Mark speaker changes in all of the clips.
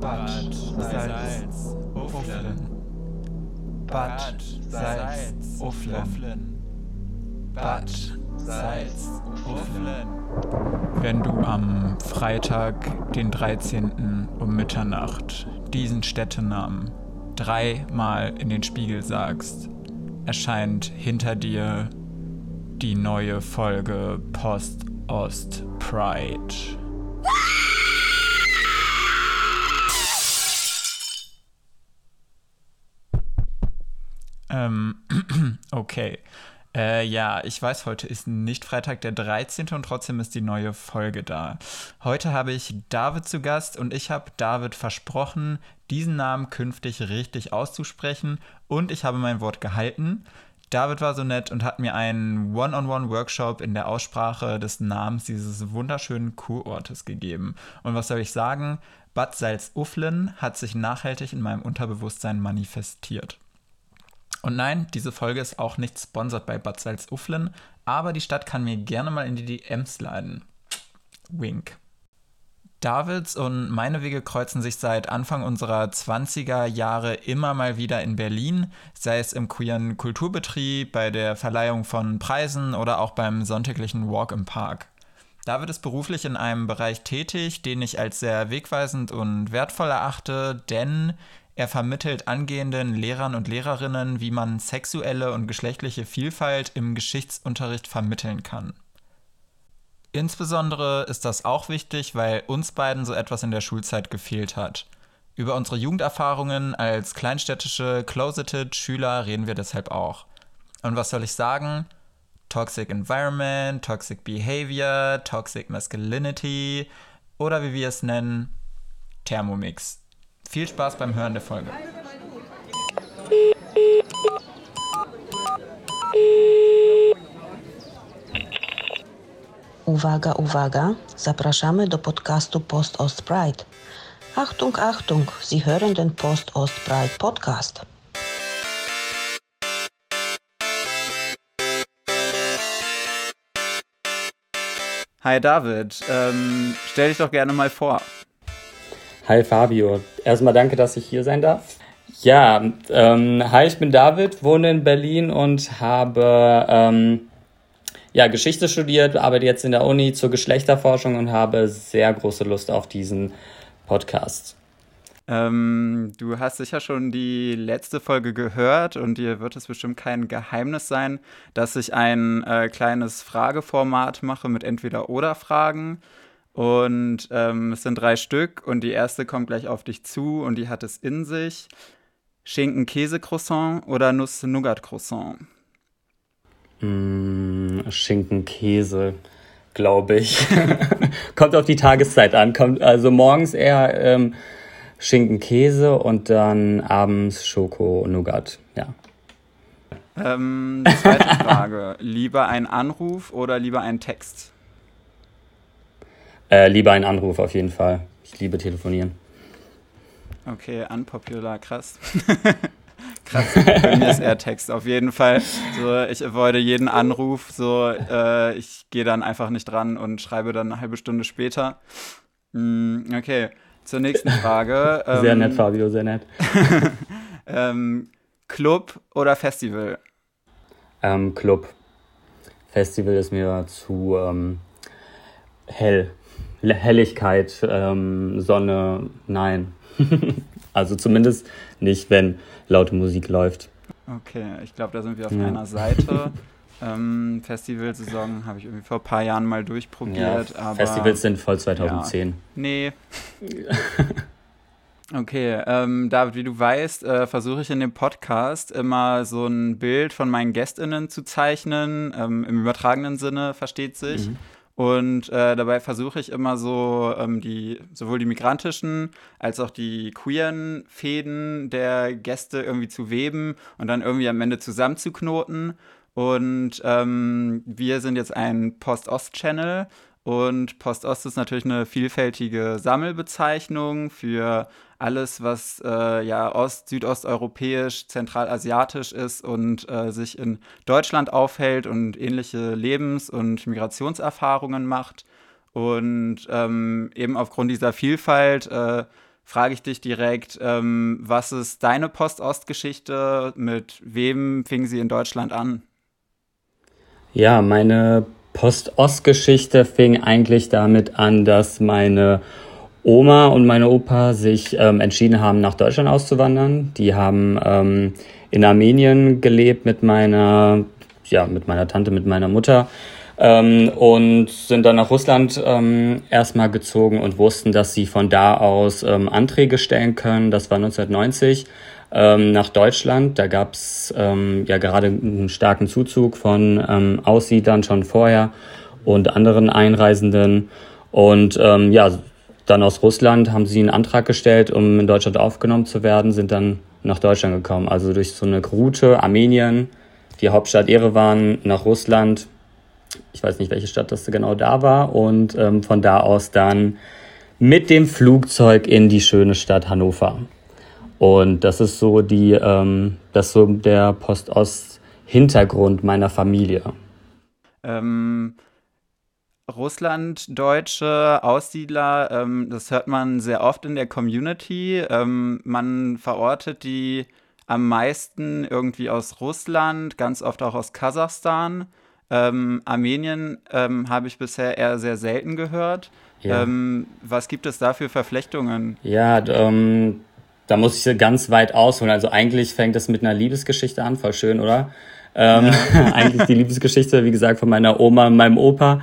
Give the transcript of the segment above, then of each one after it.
Speaker 1: Bad Salz, Ufflen. Bad Salz, Ufflen. Bad Salz, Ufflen. Wenn du am Freitag, den 13. um Mitternacht, diesen Städtenamen dreimal in den Spiegel sagst, erscheint hinter dir die neue Folge Post Ost Pride. Ähm, okay. Äh, ja, ich weiß, heute ist nicht Freitag der 13. und trotzdem ist die neue Folge da. Heute habe ich David zu Gast und ich habe David versprochen, diesen Namen künftig richtig auszusprechen und ich habe mein Wort gehalten. David war so nett und hat mir einen One-on-One-Workshop in der Aussprache des Namens dieses wunderschönen Kurortes gegeben. Und was soll ich sagen? Bad Salzuflen hat sich nachhaltig in meinem Unterbewusstsein manifestiert. Und nein, diese Folge ist auch nicht sponsert bei Bad Salzuflen, aber die Stadt kann mir gerne mal in die DMs leiden. Wink. Davids und meine Wege kreuzen sich seit Anfang unserer 20er Jahre immer mal wieder in Berlin, sei es im queeren Kulturbetrieb, bei der Verleihung von Preisen oder auch beim sonntäglichen Walk im Park. David ist beruflich in einem Bereich tätig, den ich als sehr wegweisend und wertvoll erachte, denn er vermittelt angehenden Lehrern und Lehrerinnen, wie man sexuelle und geschlechtliche Vielfalt im Geschichtsunterricht vermitteln kann. Insbesondere ist das auch wichtig, weil uns beiden so etwas in der Schulzeit gefehlt hat. Über unsere Jugenderfahrungen als kleinstädtische Closeted Schüler reden wir deshalb auch. Und was soll ich sagen? Toxic Environment, Toxic Behavior, Toxic Masculinity oder wie wir es nennen, Thermomix. Viel Spaß beim Hören der Folge.
Speaker 2: Uwaga, uwaga, zapraszamy do podcastu Post Ost Pride. Achtung, Achtung, Sie hören den Post Ost Pride Podcast.
Speaker 1: Hi David, ähm, stell dich doch gerne mal vor.
Speaker 3: Hi Fabio, erstmal danke, dass ich hier sein darf. Ja, ähm, hi, ich bin David, wohne in Berlin und habe ähm, ja, Geschichte studiert, arbeite jetzt in der Uni zur Geschlechterforschung und habe sehr große Lust auf diesen Podcast.
Speaker 1: Ähm, du hast sicher schon die letzte Folge gehört und dir wird es bestimmt kein Geheimnis sein, dass ich ein äh, kleines Frageformat mache mit Entweder-Oder-Fragen. Und ähm, es sind drei Stück und die erste kommt gleich auf dich zu und die hat es in sich. Schinken-Käse-Croissant oder Nuss-Nougat-Croissant?
Speaker 3: Mm, Schinken-Käse, glaube ich. kommt auf die Tageszeit an. Kommt also morgens eher ähm, Schinken-Käse und dann abends Schoko-Nougat. Ja.
Speaker 1: Ähm, zweite Frage. lieber ein Anruf oder lieber ein Text?
Speaker 3: Äh, lieber ein Anruf auf jeden Fall. Ich liebe telefonieren.
Speaker 1: Okay, unpopular, krass. krass, bei mir ist eher Text auf jeden Fall. So, ich avoide jeden Anruf, so, äh, ich gehe dann einfach nicht dran und schreibe dann eine halbe Stunde später. Mm, okay, zur nächsten Frage.
Speaker 3: sehr ähm, nett, Fabio, sehr nett.
Speaker 1: ähm, Club oder Festival?
Speaker 3: Ähm, Club. Festival ist mir zu ähm, hell. Helligkeit, ähm, Sonne, nein. also zumindest nicht, wenn laute Musik läuft.
Speaker 1: Okay, ich glaube, da sind wir auf ja. einer Seite. ähm, Festivalsaison habe ich irgendwie vor ein paar Jahren mal durchprobiert. Ja,
Speaker 3: aber, Festivals sind voll 2010.
Speaker 1: Ja, nee. Okay, ähm, David, wie du weißt, äh, versuche ich in dem Podcast immer so ein Bild von meinen GästInnen zu zeichnen, ähm, im übertragenen Sinne, versteht sich. Mhm. Und äh, dabei versuche ich immer so ähm, die, sowohl die migrantischen als auch die queeren Fäden der Gäste irgendwie zu weben und dann irgendwie am Ende zusammenzuknoten. Und ähm, wir sind jetzt ein Post-Ost-Channel und Post-Ost ist natürlich eine vielfältige Sammelbezeichnung für alles, was äh, ja ost-, südosteuropäisch, zentralasiatisch ist und äh, sich in Deutschland aufhält und ähnliche Lebens- und Migrationserfahrungen macht. Und ähm, eben aufgrund dieser Vielfalt äh, frage ich dich direkt, ähm, was ist deine Post-Ost-Geschichte? Mit wem fing sie in Deutschland an?
Speaker 3: Ja, meine Post-Ost-Geschichte fing eigentlich damit an, dass meine Oma und meine Opa sich ähm, entschieden haben, nach Deutschland auszuwandern. Die haben ähm, in Armenien gelebt mit meiner, ja, mit meiner Tante, mit meiner Mutter ähm, und sind dann nach Russland ähm, erstmal gezogen und wussten, dass sie von da aus ähm, Anträge stellen können. Das war 1990 ähm, nach Deutschland. Da gab es ähm, ja gerade einen starken Zuzug von ähm, Aussiedlern schon vorher und anderen Einreisenden. Und ähm, ja, dann aus Russland haben sie einen Antrag gestellt, um in Deutschland aufgenommen zu werden, sind dann nach Deutschland gekommen. Also durch so eine Route, Armenien, die Hauptstadt Erevan, nach Russland. Ich weiß nicht, welche Stadt das genau da war. Und ähm, von da aus dann mit dem Flugzeug in die schöne Stadt Hannover. Und das ist so die, ähm, das so der Post-Ost-Hintergrund meiner Familie.
Speaker 1: Ähm, Russlanddeutsche Aussiedler, ähm, das hört man sehr oft in der Community. Ähm, man verortet die am meisten irgendwie aus Russland, ganz oft auch aus Kasachstan. Ähm, Armenien ähm, habe ich bisher eher sehr selten gehört. Ja. Ähm, was gibt es da für Verflechtungen?
Speaker 3: Ja, ähm, da muss ich ganz weit ausholen. Also eigentlich fängt es mit einer Liebesgeschichte an, voll schön, oder? Ähm, ja. eigentlich die Liebesgeschichte, wie gesagt, von meiner Oma und meinem Opa,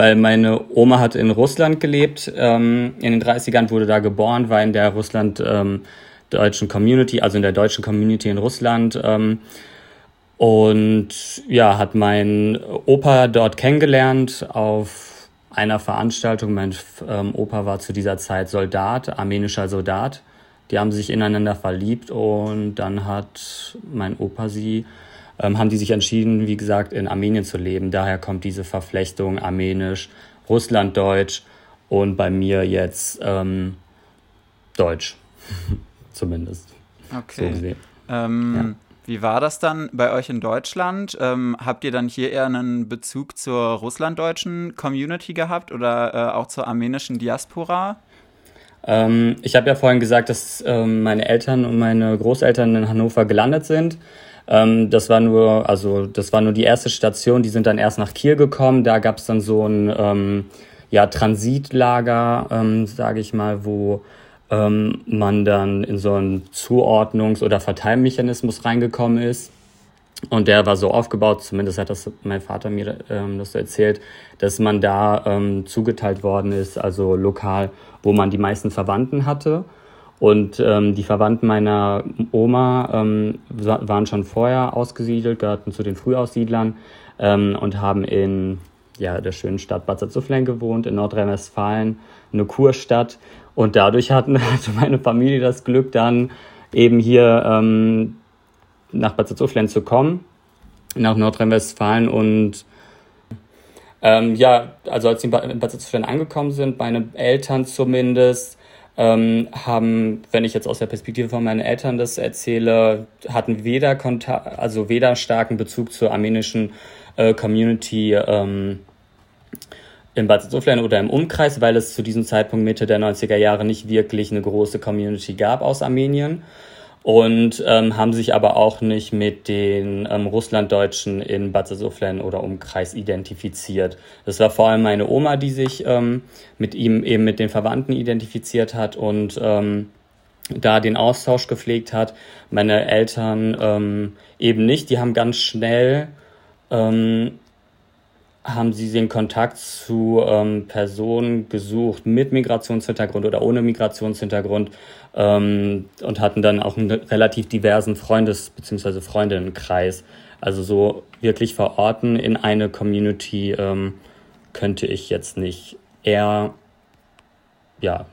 Speaker 3: weil meine Oma hat in Russland gelebt, ähm, in den 30ern wurde da geboren, war in der Russland ähm, deutschen Community, also in der deutschen Community in Russland. Ähm, und ja, hat mein Opa dort kennengelernt auf einer Veranstaltung. Mein ähm, Opa war zu dieser Zeit Soldat, armenischer Soldat. Die haben sich ineinander verliebt und dann hat mein Opa sie, ähm, haben die sich entschieden, wie gesagt, in Armenien zu leben. Daher kommt diese Verflechtung armenisch, Russlanddeutsch und bei mir jetzt ähm, Deutsch, zumindest.
Speaker 1: Okay. So ähm, ja. Wie war das dann bei euch in Deutschland? Ähm, habt ihr dann hier eher einen Bezug zur russlanddeutschen Community gehabt oder äh, auch zur armenischen Diaspora?
Speaker 3: Ähm, ich habe ja vorhin gesagt, dass ähm, meine Eltern und meine Großeltern in Hannover gelandet sind. Ähm, das war nur, also das war nur die erste Station. Die sind dann erst nach Kiel gekommen. Da gab es dann so ein ähm, ja, Transitlager, ähm, sage ich mal, wo ähm, man dann in so einen Zuordnungs- oder Verteilmechanismus reingekommen ist. Und der war so aufgebaut, zumindest hat das mein Vater mir ähm, das so erzählt, dass man da ähm, zugeteilt worden ist, also lokal, wo man die meisten Verwandten hatte. Und ähm, die Verwandten meiner Oma ähm, waren schon vorher ausgesiedelt, gehörten zu den Frühaussiedlern ähm, und haben in ja, der schönen Stadt Bad Salzuflen gewohnt, in Nordrhein-Westfalen, eine Kurstadt. Und dadurch hatten, hatte meine Familie das Glück, dann eben hier ähm, nach Bad Salzuflen zu kommen, nach Nordrhein-Westfalen und ähm, ja, also als sie in Bad Salzuflen angekommen sind, meine Eltern zumindest, ähm, haben, wenn ich jetzt aus der Perspektive von meinen Eltern das erzähle, hatten weder Kontakt, also weder starken Bezug zur armenischen äh, Community ähm, in Bad Salzuflen oder im Umkreis, weil es zu diesem Zeitpunkt Mitte der 90er Jahre nicht wirklich eine große Community gab aus Armenien und ähm, haben sich aber auch nicht mit den ähm, Russlanddeutschen in Bad Salzuflen oder Umkreis identifiziert. Das war vor allem meine Oma, die sich ähm, mit ihm eben mit den Verwandten identifiziert hat und ähm, da den Austausch gepflegt hat. Meine Eltern ähm, eben nicht, die haben ganz schnell ähm, haben Sie den Kontakt zu ähm, Personen gesucht mit Migrationshintergrund oder ohne Migrationshintergrund ähm, und hatten dann auch einen relativ diversen Freundes- bzw. Freundinnenkreis. Also so wirklich verorten in eine Community ähm, könnte ich jetzt nicht. Eher, ja.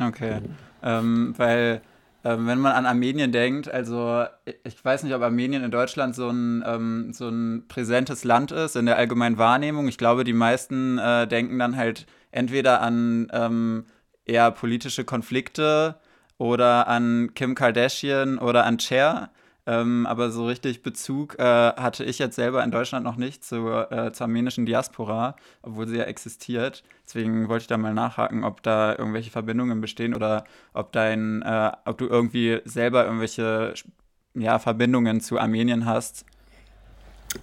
Speaker 1: Okay. Ähm, weil ähm, wenn man an Armenien denkt, also ich weiß nicht, ob Armenien in Deutschland so ein, ähm, so ein präsentes Land ist in der allgemeinen Wahrnehmung. Ich glaube, die meisten äh, denken dann halt entweder an ähm, eher politische Konflikte oder an Kim Kardashian oder an Cher. Ähm, aber so richtig Bezug äh, hatte ich jetzt selber in Deutschland noch nicht zur, äh, zur armenischen Diaspora, obwohl sie ja existiert. Deswegen wollte ich da mal nachhaken, ob da irgendwelche Verbindungen bestehen oder ob dein, äh, ob du irgendwie selber irgendwelche ja, Verbindungen zu Armenien hast.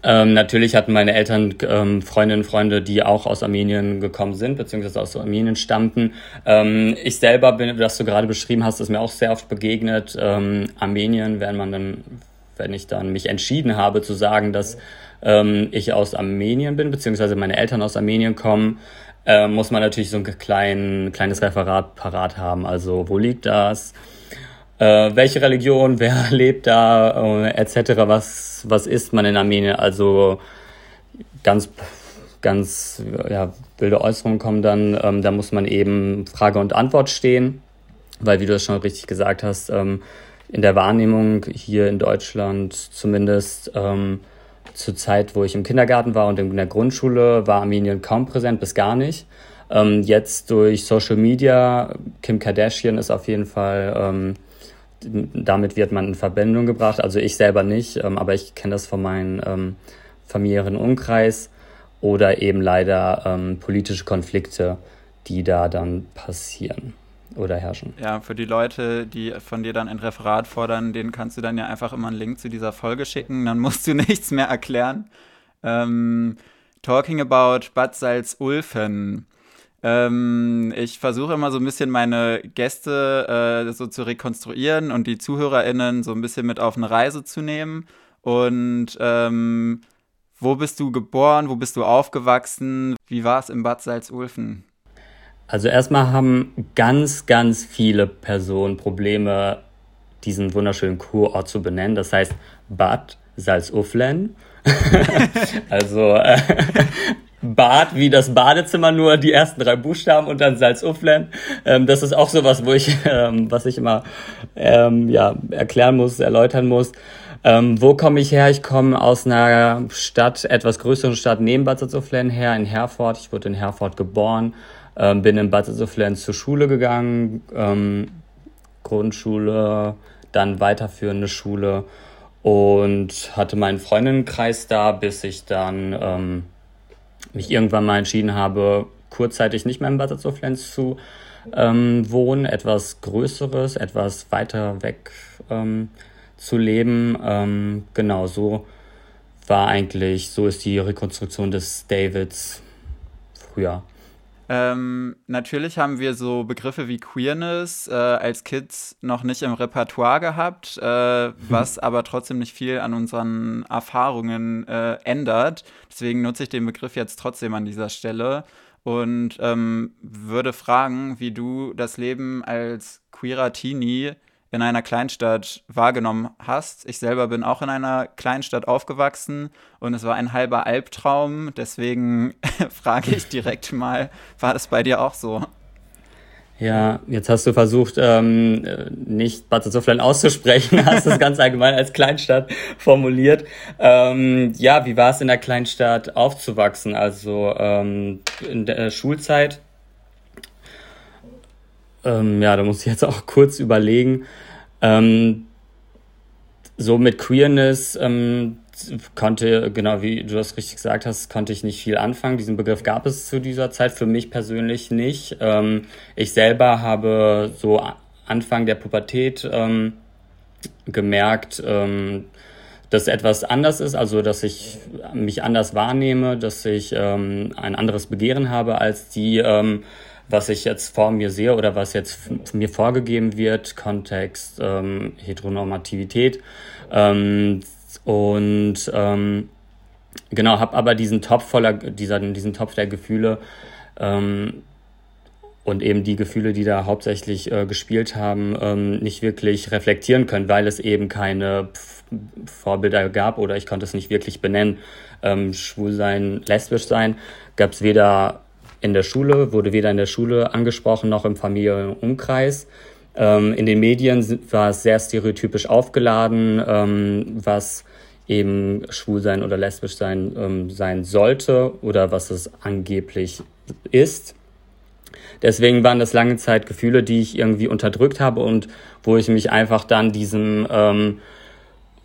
Speaker 3: Ähm, natürlich hatten meine Eltern ähm, Freundinnen und Freunde, die auch aus Armenien gekommen sind, beziehungsweise aus Armenien stammten. Ähm, ich selber bin, was du gerade beschrieben hast, ist mir auch sehr oft begegnet. Ähm, Armenien, wenn man dann, wenn ich dann mich entschieden habe zu sagen, dass ähm, ich aus Armenien bin, beziehungsweise meine Eltern aus Armenien kommen, äh, muss man natürlich so ein klein, kleines Referat parat haben. Also, wo liegt das? Äh, welche Religion, wer lebt da, äh, etc., was, was ist man in Armenien. Also ganz, ganz ja, wilde Äußerungen kommen dann, ähm, da muss man eben Frage und Antwort stehen, weil, wie du das schon richtig gesagt hast, ähm, in der Wahrnehmung hier in Deutschland zumindest ähm, zur Zeit, wo ich im Kindergarten war und in der Grundschule, war Armenien kaum präsent bis gar nicht. Ähm, jetzt durch Social Media, Kim Kardashian ist auf jeden Fall ähm, damit wird man in Verbindung gebracht. Also ich selber nicht, ähm, aber ich kenne das von meinem ähm, familiären Umkreis oder eben leider ähm, politische Konflikte, die da dann passieren oder herrschen.
Speaker 1: Ja, für die Leute, die von dir dann ein Referat fordern, denen kannst du dann ja einfach immer einen Link zu dieser Folge schicken, dann musst du nichts mehr erklären. Ähm, talking about Bad Salzulfen. Ähm, ich versuche immer so ein bisschen meine Gäste äh, so zu rekonstruieren und die ZuhörerInnen so ein bisschen mit auf eine Reise zu nehmen. Und ähm, wo bist du geboren? Wo bist du aufgewachsen? Wie war es in Bad Salzulfen?
Speaker 3: Also erstmal haben ganz, ganz viele Personen Probleme, diesen wunderschönen Kurort zu benennen. Das heißt Bad Salzuflen. also äh, Bad wie das Badezimmer nur die ersten drei Buchstaben und dann Salzuflen. Ähm, das ist auch sowas, wo ich, ähm, was ich immer ähm, ja, erklären muss, erläutern muss. Ähm, wo komme ich her? Ich komme aus einer Stadt, etwas größeren Stadt neben Bad Salzuflen her, in Herford. Ich wurde in Herford geboren, ähm, bin in Bad Salzuflen zur Schule gegangen, ähm, Grundschule, dann weiterführende Schule und hatte meinen Freundinnenkreis da, bis ich dann ähm, mich irgendwann mal entschieden habe, kurzzeitig nicht mehr in Bad Salzuflenz zu ähm, wohnen, etwas Größeres, etwas weiter weg ähm, zu leben. Ähm, genau, so war eigentlich, so ist die Rekonstruktion des Davids früher.
Speaker 1: Ähm, natürlich haben wir so Begriffe wie Queerness äh, als Kids noch nicht im Repertoire gehabt, äh, was aber trotzdem nicht viel an unseren Erfahrungen äh, ändert. Deswegen nutze ich den Begriff jetzt trotzdem an dieser Stelle und ähm, würde fragen, wie du das Leben als queerer Teenie in einer Kleinstadt wahrgenommen hast. Ich selber bin auch in einer Kleinstadt aufgewachsen und es war ein halber Albtraum. Deswegen frage ich direkt mal, war das bei dir auch so?
Speaker 3: Ja, jetzt hast du versucht, ähm, nicht Bad Salzuflen auszusprechen, hast es ganz allgemein als Kleinstadt formuliert. Ähm, ja, wie war es in der Kleinstadt aufzuwachsen? Also ähm, in der Schulzeit ähm, ja, da muss ich jetzt auch kurz überlegen. Ähm, so mit Queerness ähm, konnte, genau wie du das richtig gesagt hast, konnte ich nicht viel anfangen. Diesen Begriff gab es zu dieser Zeit für mich persönlich nicht. Ähm, ich selber habe so Anfang der Pubertät ähm, gemerkt, ähm, dass etwas anders ist, also dass ich mich anders wahrnehme, dass ich ähm, ein anderes Begehren habe als die ähm, was ich jetzt vor mir sehe oder was jetzt mir vorgegeben wird, Kontext, ähm, Heteronormativität. Ähm, und ähm, genau, habe aber diesen Topf voller, dieser, diesen Topf der Gefühle ähm, und eben die Gefühle, die da hauptsächlich äh, gespielt haben, ähm, nicht wirklich reflektieren können, weil es eben keine Vorbilder gab oder ich konnte es nicht wirklich benennen. Ähm, schwul sein, lesbisch sein, gab es weder in der Schule, wurde weder in der Schule angesprochen noch im Familienumkreis. Ähm, in den Medien war es sehr stereotypisch aufgeladen, ähm, was eben schwul sein oder lesbisch sein ähm, sein sollte oder was es angeblich ist. Deswegen waren das lange Zeit Gefühle, die ich irgendwie unterdrückt habe und wo ich mich einfach dann diesem ähm,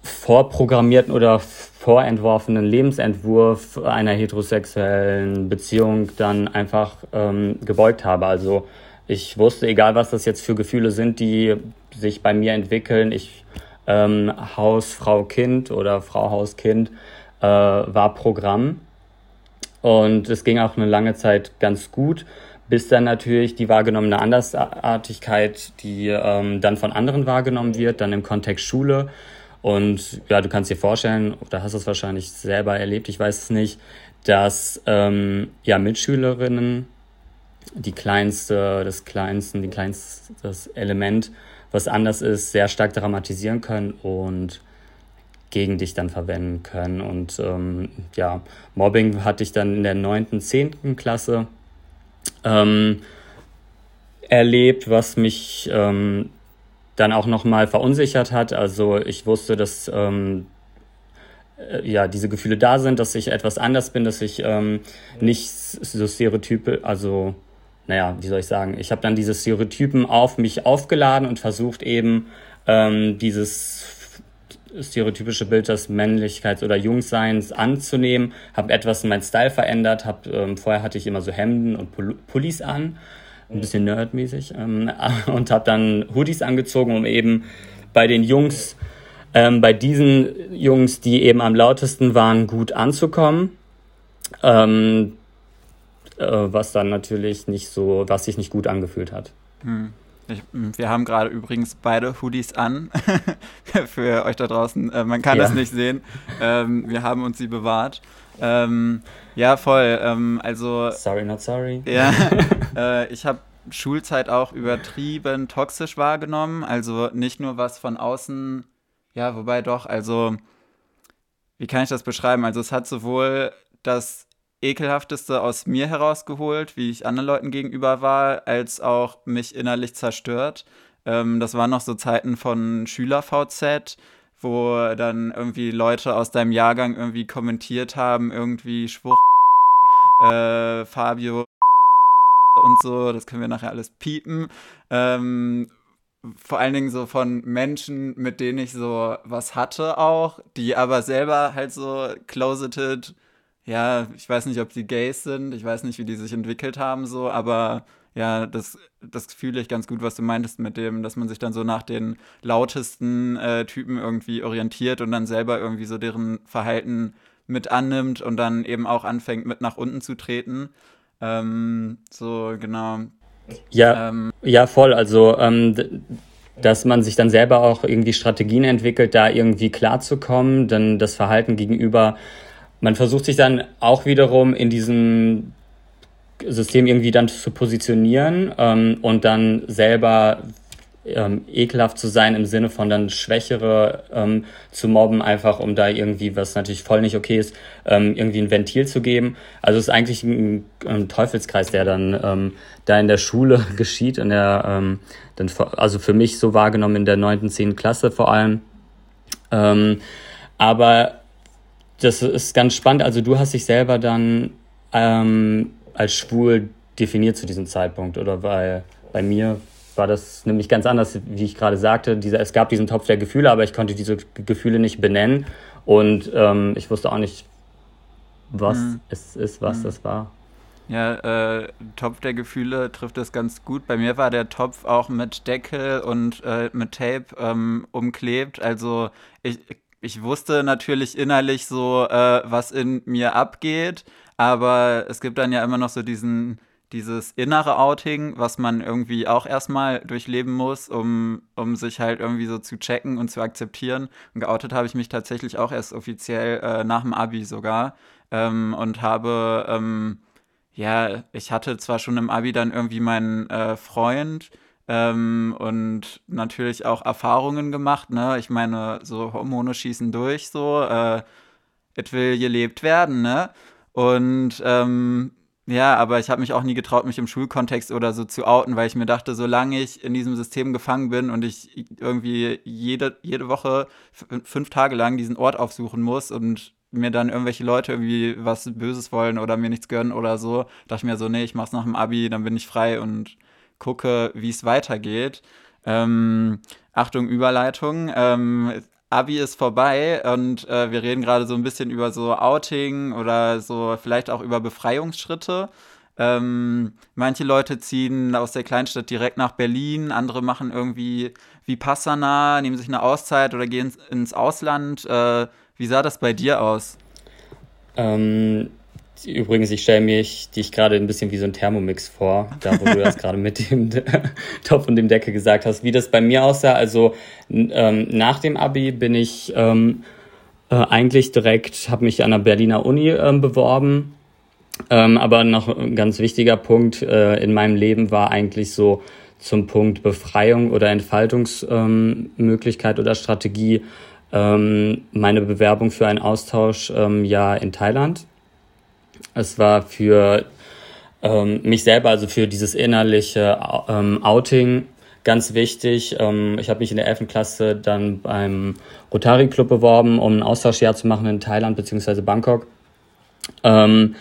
Speaker 3: vorprogrammierten oder vorentworfenen Lebensentwurf einer heterosexuellen Beziehung dann einfach ähm, gebeugt habe. Also ich wusste, egal was das jetzt für Gefühle sind, die sich bei mir entwickeln, ich ähm, Haus, Frau, Kind oder Frau, Haus, Kind äh, war Programm. Und es ging auch eine lange Zeit ganz gut, bis dann natürlich die wahrgenommene Andersartigkeit, die ähm, dann von anderen wahrgenommen wird, dann im Kontext Schule. Und ja, du kannst dir vorstellen, oder hast es wahrscheinlich selber erlebt, ich weiß es nicht, dass ähm, ja Mitschülerinnen die kleinste, das kleinste, die kleinste, das Element, was anders ist, sehr stark dramatisieren können und gegen dich dann verwenden können. Und ähm, ja, Mobbing hatte ich dann in der neunten, zehnten Klasse ähm, erlebt, was mich ähm, dann auch nochmal verunsichert hat. Also ich wusste, dass ähm, äh, ja, diese Gefühle da sind, dass ich etwas anders bin, dass ich ähm, nicht so Stereotype, also naja, wie soll ich sagen, ich habe dann diese Stereotypen auf mich aufgeladen und versucht eben ähm, dieses stereotypische Bild des Männlichkeits- oder Jungseins anzunehmen, habe etwas in meinen Style verändert, hab, ähm, vorher hatte ich immer so Hemden und Pullis an, ein bisschen nerdmäßig, ähm, und habe dann Hoodies angezogen, um eben bei den Jungs, ähm, bei diesen Jungs, die eben am lautesten waren, gut anzukommen. Ähm, äh, was dann natürlich nicht so, was sich nicht gut angefühlt hat. Hm.
Speaker 1: Ich, wir haben gerade übrigens beide Hoodies an. Für euch da draußen. Äh, man kann ja. das nicht sehen. Ähm, wir haben uns sie bewahrt. Ähm, ja, voll. Ähm, also.
Speaker 3: Sorry, not sorry.
Speaker 1: Ja. äh, ich habe Schulzeit auch übertrieben toxisch wahrgenommen. Also nicht nur was von außen. Ja, wobei doch. Also, wie kann ich das beschreiben? Also, es hat sowohl das ekelhafteste aus mir herausgeholt, wie ich anderen Leuten gegenüber war, als auch mich innerlich zerstört. Ähm, das waren noch so Zeiten von Schüler-VZ, wo dann irgendwie Leute aus deinem Jahrgang irgendwie kommentiert haben, irgendwie Schwuch, äh, Fabio und so, das können wir nachher alles piepen. Ähm, vor allen Dingen so von Menschen, mit denen ich so was hatte auch, die aber selber halt so closeted ja, ich weiß nicht, ob die Gays sind, ich weiß nicht, wie die sich entwickelt haben, so, aber ja, das, das fühle ich ganz gut, was du meintest mit dem, dass man sich dann so nach den lautesten äh, Typen irgendwie orientiert und dann selber irgendwie so deren Verhalten mit annimmt und dann eben auch anfängt, mit nach unten zu treten. Ähm, so, genau.
Speaker 3: Ja, ähm, ja, voll. Also, ähm, dass man sich dann selber auch irgendwie Strategien entwickelt, da irgendwie klarzukommen, dann das Verhalten gegenüber man versucht sich dann auch wiederum in diesem System irgendwie dann zu positionieren ähm, und dann selber ähm, ekelhaft zu sein im Sinne von dann Schwächere ähm, zu mobben, einfach um da irgendwie, was natürlich voll nicht okay ist, ähm, irgendwie ein Ventil zu geben. Also es ist eigentlich ein, ein Teufelskreis, der dann ähm, da in der Schule geschieht, in der, ähm, dann, also für mich so wahrgenommen in der neunten, zehnten Klasse vor allem. Ähm, aber das ist ganz spannend. Also du hast dich selber dann ähm, als schwul definiert zu diesem Zeitpunkt, oder? Weil bei mir war das nämlich ganz anders, wie ich gerade sagte. Dieser, es gab diesen Topf der Gefühle, aber ich konnte diese Gefühle nicht benennen. Und ähm, ich wusste auch nicht, was mhm. es ist, was mhm. das war.
Speaker 1: Ja, äh, Topf der Gefühle trifft es ganz gut. Bei mir war der Topf auch mit Deckel und äh, mit Tape ähm, umklebt. Also ich ich wusste natürlich innerlich so, äh, was in mir abgeht, aber es gibt dann ja immer noch so diesen, dieses innere Outing, was man irgendwie auch erstmal durchleben muss, um, um sich halt irgendwie so zu checken und zu akzeptieren. Und geoutet habe ich mich tatsächlich auch erst offiziell äh, nach dem Abi sogar ähm, und habe, ähm, ja, ich hatte zwar schon im Abi dann irgendwie meinen äh, Freund, ähm, und natürlich auch Erfahrungen gemacht. Ne? Ich meine, so Hormone schießen durch, so. Äh, es will gelebt werden, ne? Und ähm, ja, aber ich habe mich auch nie getraut, mich im Schulkontext oder so zu outen, weil ich mir dachte, solange ich in diesem System gefangen bin und ich irgendwie jede, jede Woche fünf Tage lang diesen Ort aufsuchen muss und mir dann irgendwelche Leute irgendwie was Böses wollen oder mir nichts gönnen oder so, dachte ich mir so, nee, ich mach's nach dem Abi, dann bin ich frei und gucke, wie es weitergeht. Ähm, Achtung, Überleitung. Ähm, Abi ist vorbei und äh, wir reden gerade so ein bisschen über so Outing oder so vielleicht auch über Befreiungsschritte. Ähm, manche Leute ziehen aus der Kleinstadt direkt nach Berlin, andere machen irgendwie wie Passana, nehmen sich eine Auszeit oder gehen ins Ausland. Äh, wie sah das bei dir aus?
Speaker 3: Ähm, übrigens, ich stelle mir dich gerade ein bisschen wie so ein Thermomix vor, da wo du das gerade mit dem Topf und dem Deckel gesagt hast. Wie das bei mir aussah, also ähm, nach dem Abi bin ich ähm, äh, eigentlich direkt, habe mich an der Berliner Uni ähm, beworben ähm, aber noch ein ganz wichtiger Punkt äh, in meinem Leben war eigentlich so zum Punkt Befreiung oder Entfaltungsmöglichkeit ähm, oder Strategie ähm, meine Bewerbung für ein Austausch ja in Thailand. Es war für ähm, mich selber, also für dieses innerliche ähm, Outing ganz wichtig. Ähm, ich habe mich in der 11. Klasse dann beim Rotary Club beworben, um ein Austauschjahr zu machen in Thailand bzw. Bangkok. Ähm,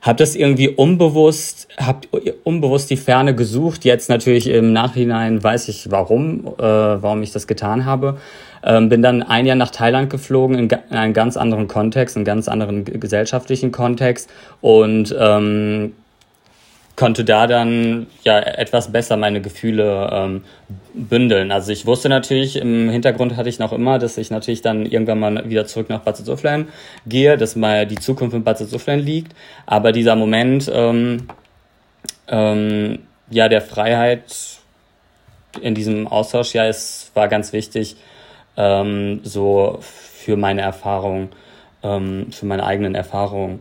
Speaker 3: hab das irgendwie unbewusst, hab unbewusst die Ferne gesucht. Jetzt natürlich im Nachhinein weiß ich warum, äh, warum ich das getan habe. Ähm, bin dann ein Jahr nach Thailand geflogen in, in einen ganz anderen Kontext, einen ganz anderen gesellschaftlichen Kontext und ähm, konnte da dann ja etwas besser meine Gefühle ähm, bündeln. Also ich wusste natürlich, im Hintergrund hatte ich noch immer, dass ich natürlich dann irgendwann mal wieder zurück nach Bad Suflen gehe, dass mal die Zukunft in Bad Suflen liegt. Aber dieser Moment ähm, ähm, ja der Freiheit in diesem Austausch, ja, es war ganz wichtig, ähm, so für meine Erfahrung, ähm, für meine eigenen Erfahrungen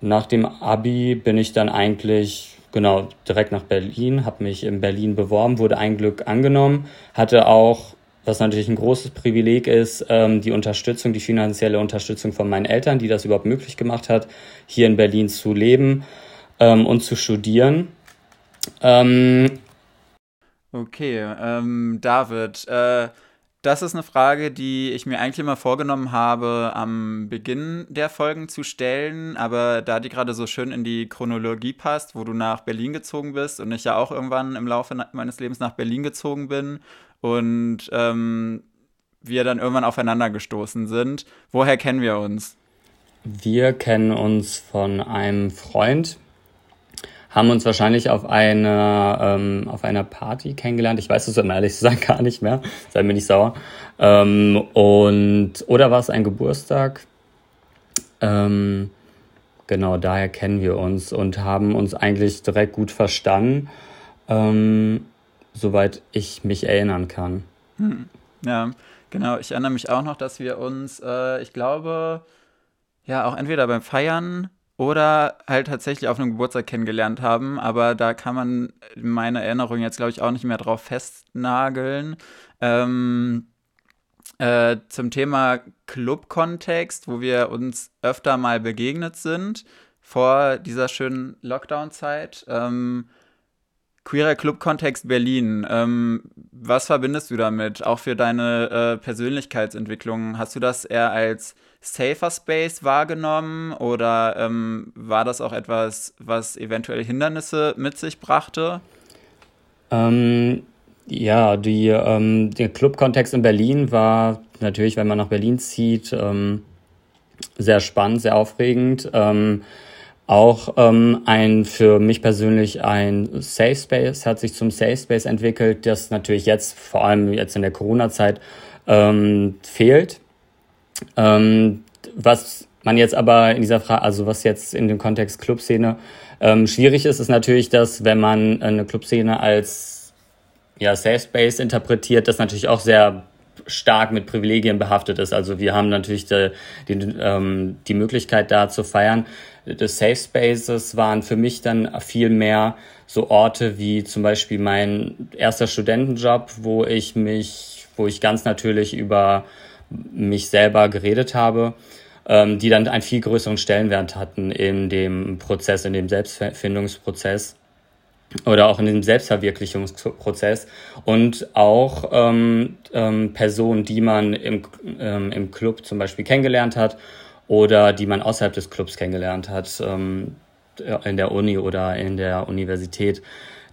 Speaker 3: nach dem Abi bin ich dann eigentlich genau direkt nach Berlin, habe mich in Berlin beworben, wurde ein Glück angenommen, hatte auch, was natürlich ein großes Privileg ist, ähm, die Unterstützung, die finanzielle Unterstützung von meinen Eltern, die das überhaupt möglich gemacht hat, hier in Berlin zu leben ähm, und zu studieren. Ähm,
Speaker 1: okay, ähm, David, äh, das ist eine Frage, die ich mir eigentlich immer vorgenommen habe, am Beginn der Folgen zu stellen. Aber da die gerade so schön in die Chronologie passt, wo du nach Berlin gezogen bist und ich ja auch irgendwann im Laufe meines Lebens nach Berlin gezogen bin und ähm, wir dann irgendwann aufeinander gestoßen sind. Woher kennen wir uns?
Speaker 3: Wir kennen uns von einem Freund, haben uns wahrscheinlich auf einer, ähm, auf einer Party kennengelernt. Ich weiß es, um ehrlich zu sagen, gar nicht mehr. Sei mir nicht sauer. Ähm, und, oder war es ein Geburtstag? Ähm, genau, daher kennen wir uns und haben uns eigentlich direkt gut verstanden, ähm, soweit ich mich erinnern kann.
Speaker 1: Hm. Ja, genau. Ich erinnere mich auch noch, dass wir uns, äh, ich glaube, ja, auch entweder beim Feiern oder halt tatsächlich auf einem Geburtstag kennengelernt haben, aber da kann man meine Erinnerung jetzt, glaube ich, auch nicht mehr drauf festnageln. Ähm, äh, zum Thema Club-Kontext, wo wir uns öfter mal begegnet sind vor dieser schönen Lockdown-Zeit. Ähm, queerer Club-Kontext Berlin. Ähm, was verbindest du damit? Auch für deine äh, Persönlichkeitsentwicklung. Hast du das eher als safer Space wahrgenommen oder ähm, war das auch etwas, was eventuell Hindernisse mit sich brachte?
Speaker 3: Ähm, ja, die, ähm, der Club-Kontext in Berlin war natürlich, wenn man nach Berlin zieht, ähm, sehr spannend, sehr aufregend. Auch ähm, ein für mich persönlich ein Safe Space hat sich zum Safe Space entwickelt, das natürlich jetzt, vor allem jetzt in der Corona-Zeit, ähm, fehlt. Ähm, was man jetzt aber in dieser Frage, also was jetzt in dem Kontext Clubszene ähm, schwierig ist, ist natürlich, dass wenn man eine Clubszene als ja, Safe Space interpretiert, das natürlich auch sehr stark mit Privilegien behaftet ist. Also wir haben natürlich die, die, ähm, die Möglichkeit da zu feiern. Die Safe Spaces waren für mich dann viel mehr so Orte wie zum Beispiel mein erster Studentenjob, wo ich mich, wo ich ganz natürlich über mich selber geredet habe, ähm, die dann einen viel größeren Stellenwert hatten in dem Prozess, in dem Selbstfindungsprozess oder auch in dem Selbstverwirklichungsprozess. Und auch ähm, ähm, Personen, die man im, ähm, im Club zum Beispiel kennengelernt hat oder die man außerhalb des Clubs kennengelernt hat, ähm, in der Uni oder in der Universität.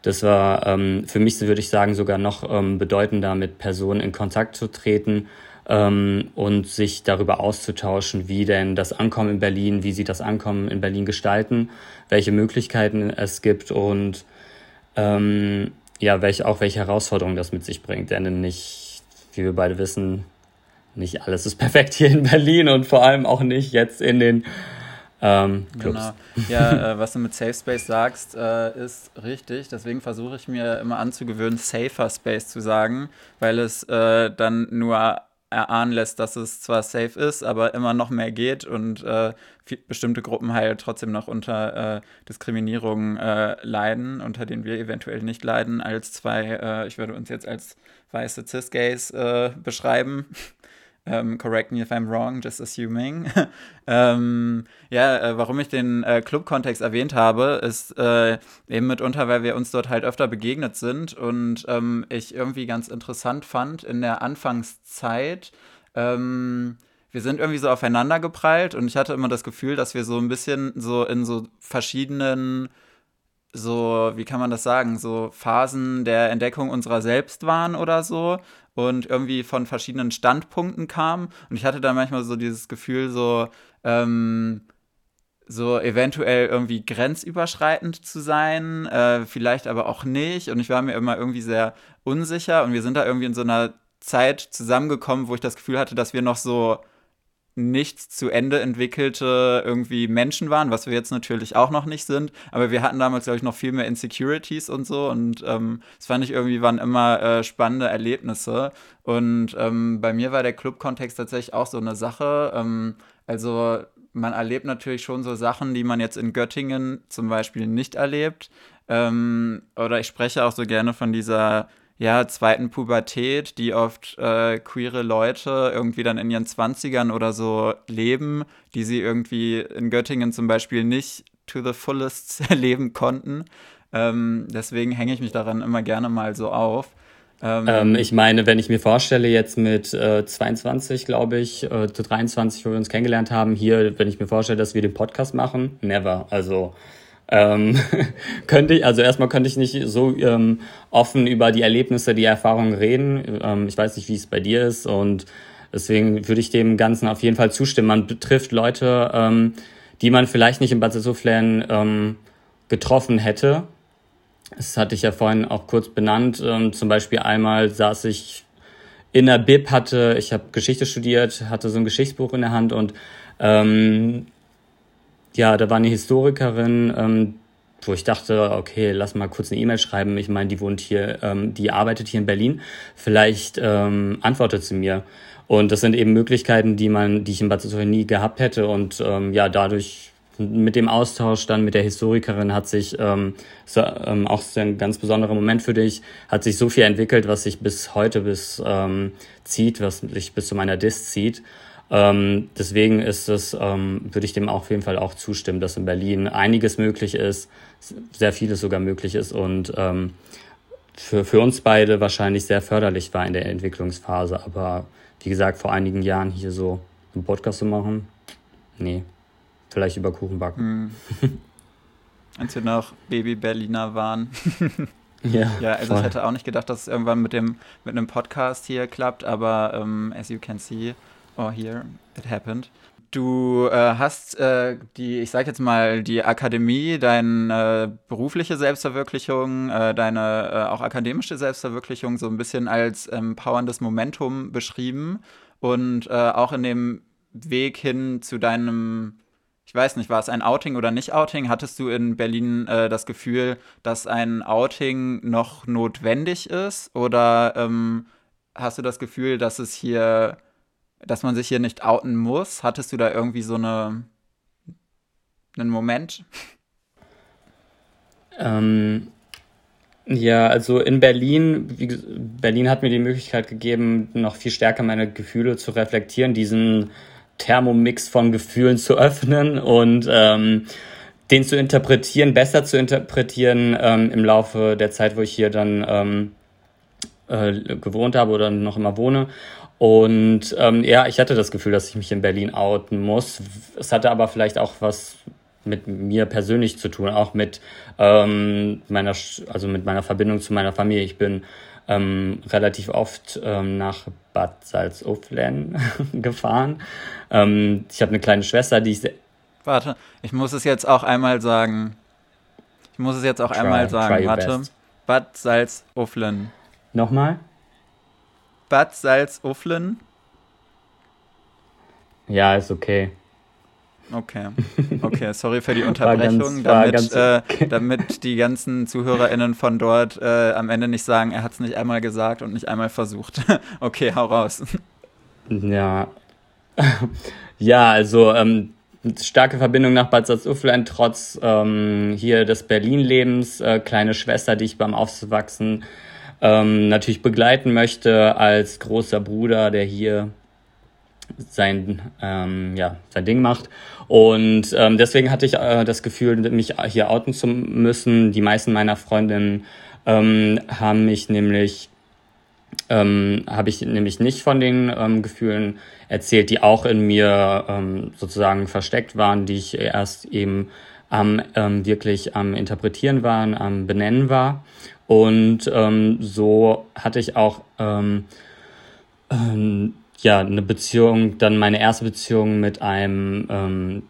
Speaker 3: Das war ähm, für mich, würde ich sagen, sogar noch ähm, bedeutender, mit Personen in Kontakt zu treten, ähm, und sich darüber auszutauschen, wie denn das Ankommen in Berlin, wie sie das Ankommen in Berlin gestalten, welche Möglichkeiten es gibt und ähm, ja, welch, auch welche Herausforderungen das mit sich bringt. Denn nicht, wie wir beide wissen, nicht alles ist perfekt hier in Berlin und vor allem auch nicht jetzt in den ähm, Clubs.
Speaker 1: Genau. Ja, äh, was du mit Safe Space sagst, äh, ist richtig. Deswegen versuche ich mir immer anzugewöhnen, Safer Space zu sagen, weil es äh, dann nur erahnen lässt, dass es zwar safe ist, aber immer noch mehr geht und äh, bestimmte Gruppen halt trotzdem noch unter äh, Diskriminierung äh, leiden, unter denen wir eventuell nicht leiden, als zwei, ich würde uns jetzt als weiße Cis-Gays beschreiben. Um, correct me if I'm wrong, just assuming. ähm, ja, äh, warum ich den äh, Club-Kontext erwähnt habe, ist äh, eben mitunter, weil wir uns dort halt öfter begegnet sind und ähm, ich irgendwie ganz interessant fand in der Anfangszeit. Ähm, wir sind irgendwie so aufeinander geprallt und ich hatte immer das Gefühl, dass wir so ein bisschen so in so verschiedenen so, wie kann man das sagen, so Phasen der Entdeckung unserer selbst waren oder so und irgendwie von verschiedenen Standpunkten kam. Und ich hatte da manchmal so dieses Gefühl, so, ähm, so eventuell irgendwie grenzüberschreitend zu sein, äh, vielleicht aber auch nicht. Und ich war mir immer irgendwie sehr unsicher und wir sind da irgendwie in so einer Zeit zusammengekommen, wo ich das Gefühl hatte, dass wir noch so nicht zu Ende entwickelte irgendwie Menschen waren, was wir jetzt natürlich auch noch nicht sind. Aber wir hatten damals, glaube ich, noch viel mehr Insecurities und so. Und ähm, das fand ich irgendwie, waren immer äh, spannende Erlebnisse. Und ähm, bei mir war der Club-Kontext tatsächlich auch so eine Sache. Ähm, also man erlebt natürlich schon so Sachen, die man jetzt in Göttingen zum Beispiel nicht erlebt. Ähm, oder ich spreche auch so gerne von dieser ja, zweiten Pubertät, die oft äh, queere Leute irgendwie dann in ihren Zwanzigern oder so leben, die sie irgendwie in Göttingen zum Beispiel nicht to the fullest leben konnten. Ähm, deswegen hänge ich mich daran immer gerne mal so auf.
Speaker 3: Ähm, ähm, ich meine, wenn ich mir vorstelle, jetzt mit äh, 22, glaube ich, äh, 23, wo wir uns kennengelernt haben, hier, wenn ich mir vorstelle, dass wir den Podcast machen, never. Also ähm, könnte ich, also erstmal könnte ich nicht so ähm, offen über die Erlebnisse, die Erfahrungen reden. Ähm, ich weiß nicht, wie es bei dir ist und deswegen würde ich dem Ganzen auf jeden Fall zustimmen. Man betrifft Leute, ähm, die man vielleicht nicht in Bad Soufflen ähm, getroffen hätte. Das hatte ich ja vorhin auch kurz benannt. Ähm, zum Beispiel einmal saß ich in der Bib, hatte, ich habe Geschichte studiert, hatte so ein Geschichtsbuch in der Hand und ähm, ja, da war eine Historikerin, ähm, wo ich dachte, okay, lass mal kurz eine E-Mail schreiben. Ich meine, die wohnt hier, ähm, die arbeitet hier in Berlin. Vielleicht ähm, antwortet sie mir. Und das sind eben Möglichkeiten, die man, die ich in Zuzucher nie gehabt hätte. Und ähm, ja, dadurch mit dem Austausch dann mit der Historikerin hat sich ähm, so, ähm, auch ein ganz besonderer Moment für dich, hat sich so viel entwickelt, was sich bis heute bis ähm, zieht, was sich bis zu meiner Dis zieht. Ähm, deswegen ist es, ähm, würde ich dem auf jeden Fall auch zustimmen, dass in Berlin einiges möglich ist, sehr vieles sogar möglich ist und ähm, für, für uns beide wahrscheinlich sehr förderlich war in der Entwicklungsphase. Aber wie gesagt, vor einigen Jahren hier so einen Podcast zu machen, nee, vielleicht über Kuchen backen.
Speaker 1: Mhm. Als wir noch Baby-Berliner waren. ja, ja, also voll. ich hätte auch nicht gedacht, dass es irgendwann mit dem mit einem Podcast hier klappt, aber um, ähm, as you can see, Oh, here, it happened. Du äh, hast äh, die, ich sag jetzt mal, die Akademie, deine äh, berufliche Selbstverwirklichung, äh, deine äh, auch akademische Selbstverwirklichung so ein bisschen als empowerndes Momentum beschrieben und äh, auch in dem Weg hin zu deinem, ich weiß nicht, war es ein Outing oder nicht Outing? Hattest du in Berlin das Gefühl, dass ein Outing noch notwendig ist oder ähm, hast du das Gefühl, dass es hier dass man sich hier nicht outen muss. Hattest du da irgendwie so eine, einen Moment?
Speaker 3: Ähm, ja, also in Berlin, wie, Berlin hat mir die Möglichkeit gegeben, noch viel stärker meine Gefühle zu reflektieren, diesen Thermomix von Gefühlen zu öffnen und ähm, den zu interpretieren, besser zu interpretieren ähm, im Laufe der Zeit, wo ich hier dann ähm, äh, gewohnt habe oder noch immer wohne. Und ähm, ja, ich hatte das Gefühl, dass ich mich in Berlin outen muss. Es hatte aber vielleicht auch was mit mir persönlich zu tun, auch mit ähm, meiner, also mit meiner Verbindung zu meiner Familie. Ich bin ähm, relativ oft ähm, nach Bad Salzuflen gefahren. Ähm, ich habe eine kleine Schwester, die ich.
Speaker 1: Warte, ich muss es jetzt auch einmal sagen. Ich muss es jetzt auch try, einmal sagen. Warte. Best. Bad Salzuflen.
Speaker 3: Nochmal?
Speaker 1: Bad Salzuflen.
Speaker 3: Ja, ist okay.
Speaker 1: Okay, okay, sorry für die Unterbrechung, ganz, damit, äh, damit die ganzen ZuhörerInnen von dort äh, am Ende nicht sagen, er hat es nicht einmal gesagt und nicht einmal versucht. okay, hau raus.
Speaker 3: Ja, ja also ähm, starke Verbindung nach Bad Salzuflen, trotz ähm, hier des Berlin-Lebens, äh, kleine Schwester, die ich beim Aufwachsen ähm, natürlich begleiten möchte als großer Bruder, der hier sein, ähm, ja, sein Ding macht. Und ähm, deswegen hatte ich äh, das Gefühl, mich hier outen zu müssen. Die meisten meiner Freundinnen ähm, haben mich nämlich ähm, habe ich nämlich nicht von den ähm, Gefühlen erzählt, die auch in mir ähm, sozusagen versteckt waren, die ich erst eben am ähm, wirklich am Interpretieren waren, am Benennen war. Und ähm, so hatte ich auch ähm, ähm, ja, eine Beziehung, dann meine erste Beziehung mit einem ähm,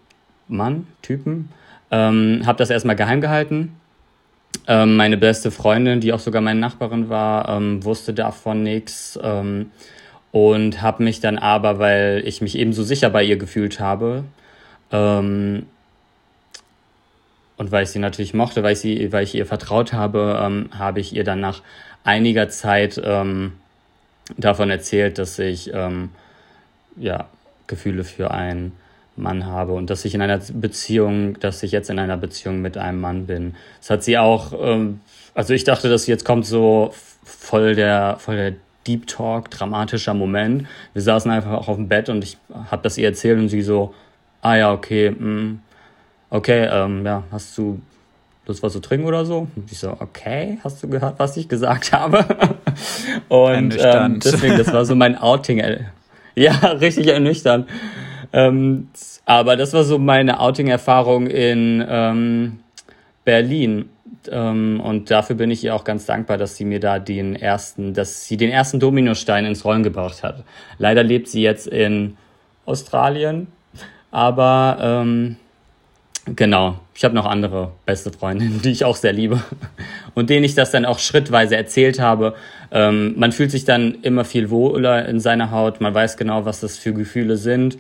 Speaker 3: Mann, Typen. Ähm, habe das erstmal geheim gehalten. Ähm, meine beste Freundin, die auch sogar meine Nachbarin war, wusste davon nichts. Und habe mich dann aber, weil ich mich eben so sicher bei ihr gefühlt habe, ähm, und weil ich sie natürlich mochte, weil ich, sie, weil ich ihr vertraut habe, ähm, habe ich ihr dann nach einiger Zeit ähm, davon erzählt, dass ich ähm, ja, Gefühle für einen Mann habe und dass ich in einer Beziehung, dass ich jetzt in einer Beziehung mit einem Mann bin. Das hat sie auch, ähm, also ich dachte, dass jetzt kommt so voll der, voll der Deep Talk, dramatischer Moment. Wir saßen einfach auch auf dem Bett und ich habe das ihr erzählt und sie so, ah ja, okay, mh, mm, okay, ähm, ja, hast du Lust was zu trinken oder so? Und ich so, okay, hast du gehört, was ich gesagt habe? und ähm, deswegen, das war so mein Outing. Ja, richtig ernüchternd. Ähm, aber das war so meine Outing-Erfahrung in ähm, Berlin. Ähm, und dafür bin ich ihr auch ganz dankbar, dass sie mir da den ersten, dass sie den ersten Dominostein ins Rollen gebracht hat. Leider lebt sie jetzt in Australien, aber ähm, Genau. Ich habe noch andere beste Freundinnen, die ich auch sehr liebe und denen ich das dann auch schrittweise erzählt habe. Ähm, man fühlt sich dann immer viel wohler in seiner Haut. Man weiß genau, was das für Gefühle sind.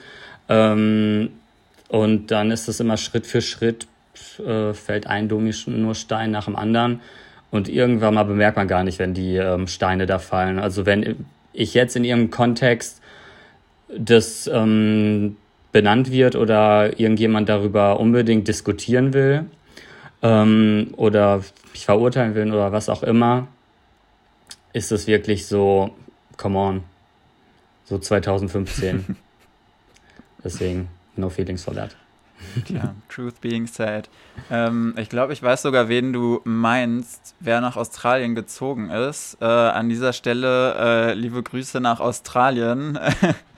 Speaker 3: Ähm, und dann ist es immer Schritt für Schritt, äh, fällt ein nur Stein nach dem anderen. Und irgendwann mal bemerkt man gar nicht, wenn die ähm, Steine da fallen. Also wenn ich jetzt in ihrem Kontext das ähm, benannt wird oder irgendjemand darüber unbedingt diskutieren will ähm, oder mich verurteilen will oder was auch immer, ist es wirklich so, come on, so 2015. Deswegen, no feelings for that.
Speaker 1: Ja, truth being said. Ähm, ich glaube, ich weiß sogar, wen du meinst, wer nach Australien gezogen ist. Äh, an dieser Stelle äh, liebe Grüße nach Australien.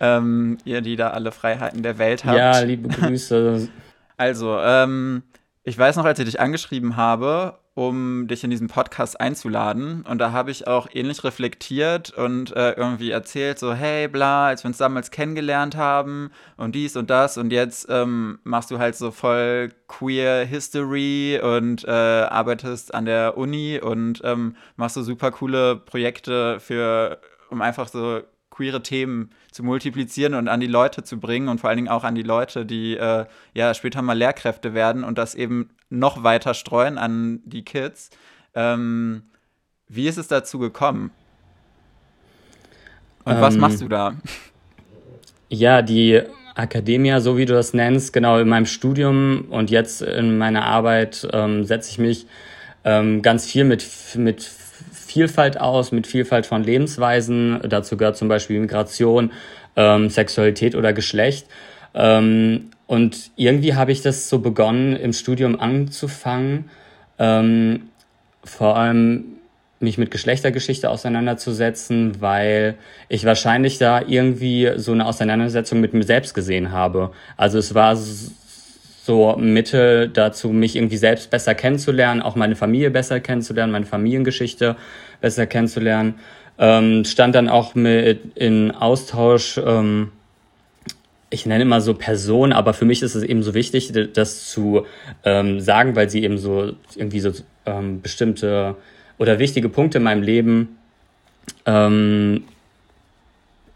Speaker 1: ähm, ihr, die da alle Freiheiten der Welt habt.
Speaker 3: Ja, liebe Grüße.
Speaker 1: also, ähm, ich weiß noch, als ich dich angeschrieben habe, um dich in diesen Podcast einzuladen. Und da habe ich auch ähnlich reflektiert und äh, irgendwie erzählt, so, hey, bla, als wir uns damals kennengelernt haben und dies und das. Und jetzt ähm, machst du halt so voll queer History und äh, arbeitest an der Uni und ähm, machst so super coole Projekte für, um einfach so queere Themen zu multiplizieren und an die Leute zu bringen und vor allen Dingen auch an die Leute, die äh, ja später mal Lehrkräfte werden und das eben noch weiter streuen an die Kids. Ähm, wie ist es dazu gekommen? Und ähm, was machst du da?
Speaker 3: Ja, die Akademia, so wie du das nennst, genau in meinem Studium und jetzt in meiner Arbeit ähm, setze ich mich ähm, ganz viel mit, mit Vielfalt aus, mit Vielfalt von Lebensweisen. Dazu gehört zum Beispiel Migration, ähm, Sexualität oder Geschlecht. Ähm, und irgendwie habe ich das so begonnen, im Studium anzufangen, ähm, vor allem mich mit Geschlechtergeschichte auseinanderzusetzen, weil ich wahrscheinlich da irgendwie so eine Auseinandersetzung mit mir selbst gesehen habe. Also es war so Mittel dazu, mich irgendwie selbst besser kennenzulernen, auch meine Familie besser kennenzulernen, meine Familiengeschichte besser kennenzulernen. Ähm, stand dann auch mit in Austausch, ähm, ich nenne immer so Personen, aber für mich ist es eben so wichtig, das zu ähm, sagen, weil sie eben so irgendwie so ähm, bestimmte oder wichtige Punkte in meinem Leben ähm,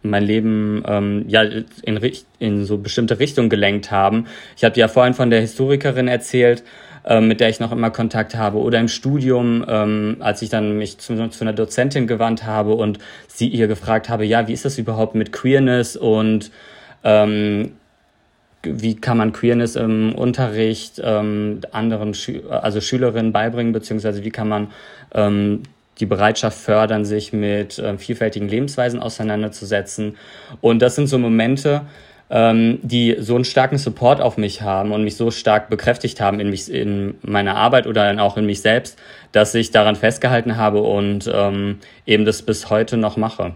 Speaker 3: mein Leben ähm, ja in, in so bestimmte Richtungen gelenkt haben. Ich habe ja vorhin von der Historikerin erzählt, ähm, mit der ich noch immer Kontakt habe, oder im Studium, ähm, als ich dann mich zu, zu einer Dozentin gewandt habe und sie ihr gefragt habe, ja, wie ist das überhaupt mit Queerness und ähm, wie kann man Queerness im Unterricht ähm, anderen, Schü also Schülerinnen beibringen, beziehungsweise wie kann man ähm, die Bereitschaft fördern, sich mit äh, vielfältigen Lebensweisen auseinanderzusetzen. Und das sind so Momente, ähm, die so einen starken Support auf mich haben und mich so stark bekräftigt haben in mich, in meiner Arbeit oder dann auch in mich selbst, dass ich daran festgehalten habe und ähm, eben das bis heute noch mache.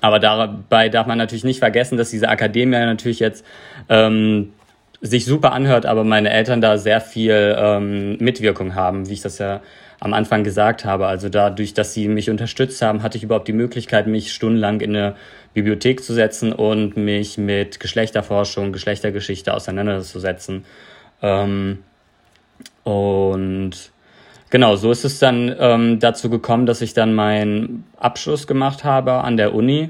Speaker 3: Aber dabei darf man natürlich nicht vergessen, dass diese Akademie natürlich jetzt ähm, sich super anhört, aber meine Eltern da sehr viel ähm, Mitwirkung haben, wie ich das ja am Anfang gesagt habe. Also dadurch, dass sie mich unterstützt haben, hatte ich überhaupt die Möglichkeit, mich stundenlang in eine Bibliothek zu setzen und mich mit Geschlechterforschung, Geschlechtergeschichte auseinanderzusetzen. Ähm, und genau, so ist es dann ähm, dazu gekommen, dass ich dann meinen Abschluss gemacht habe an der Uni.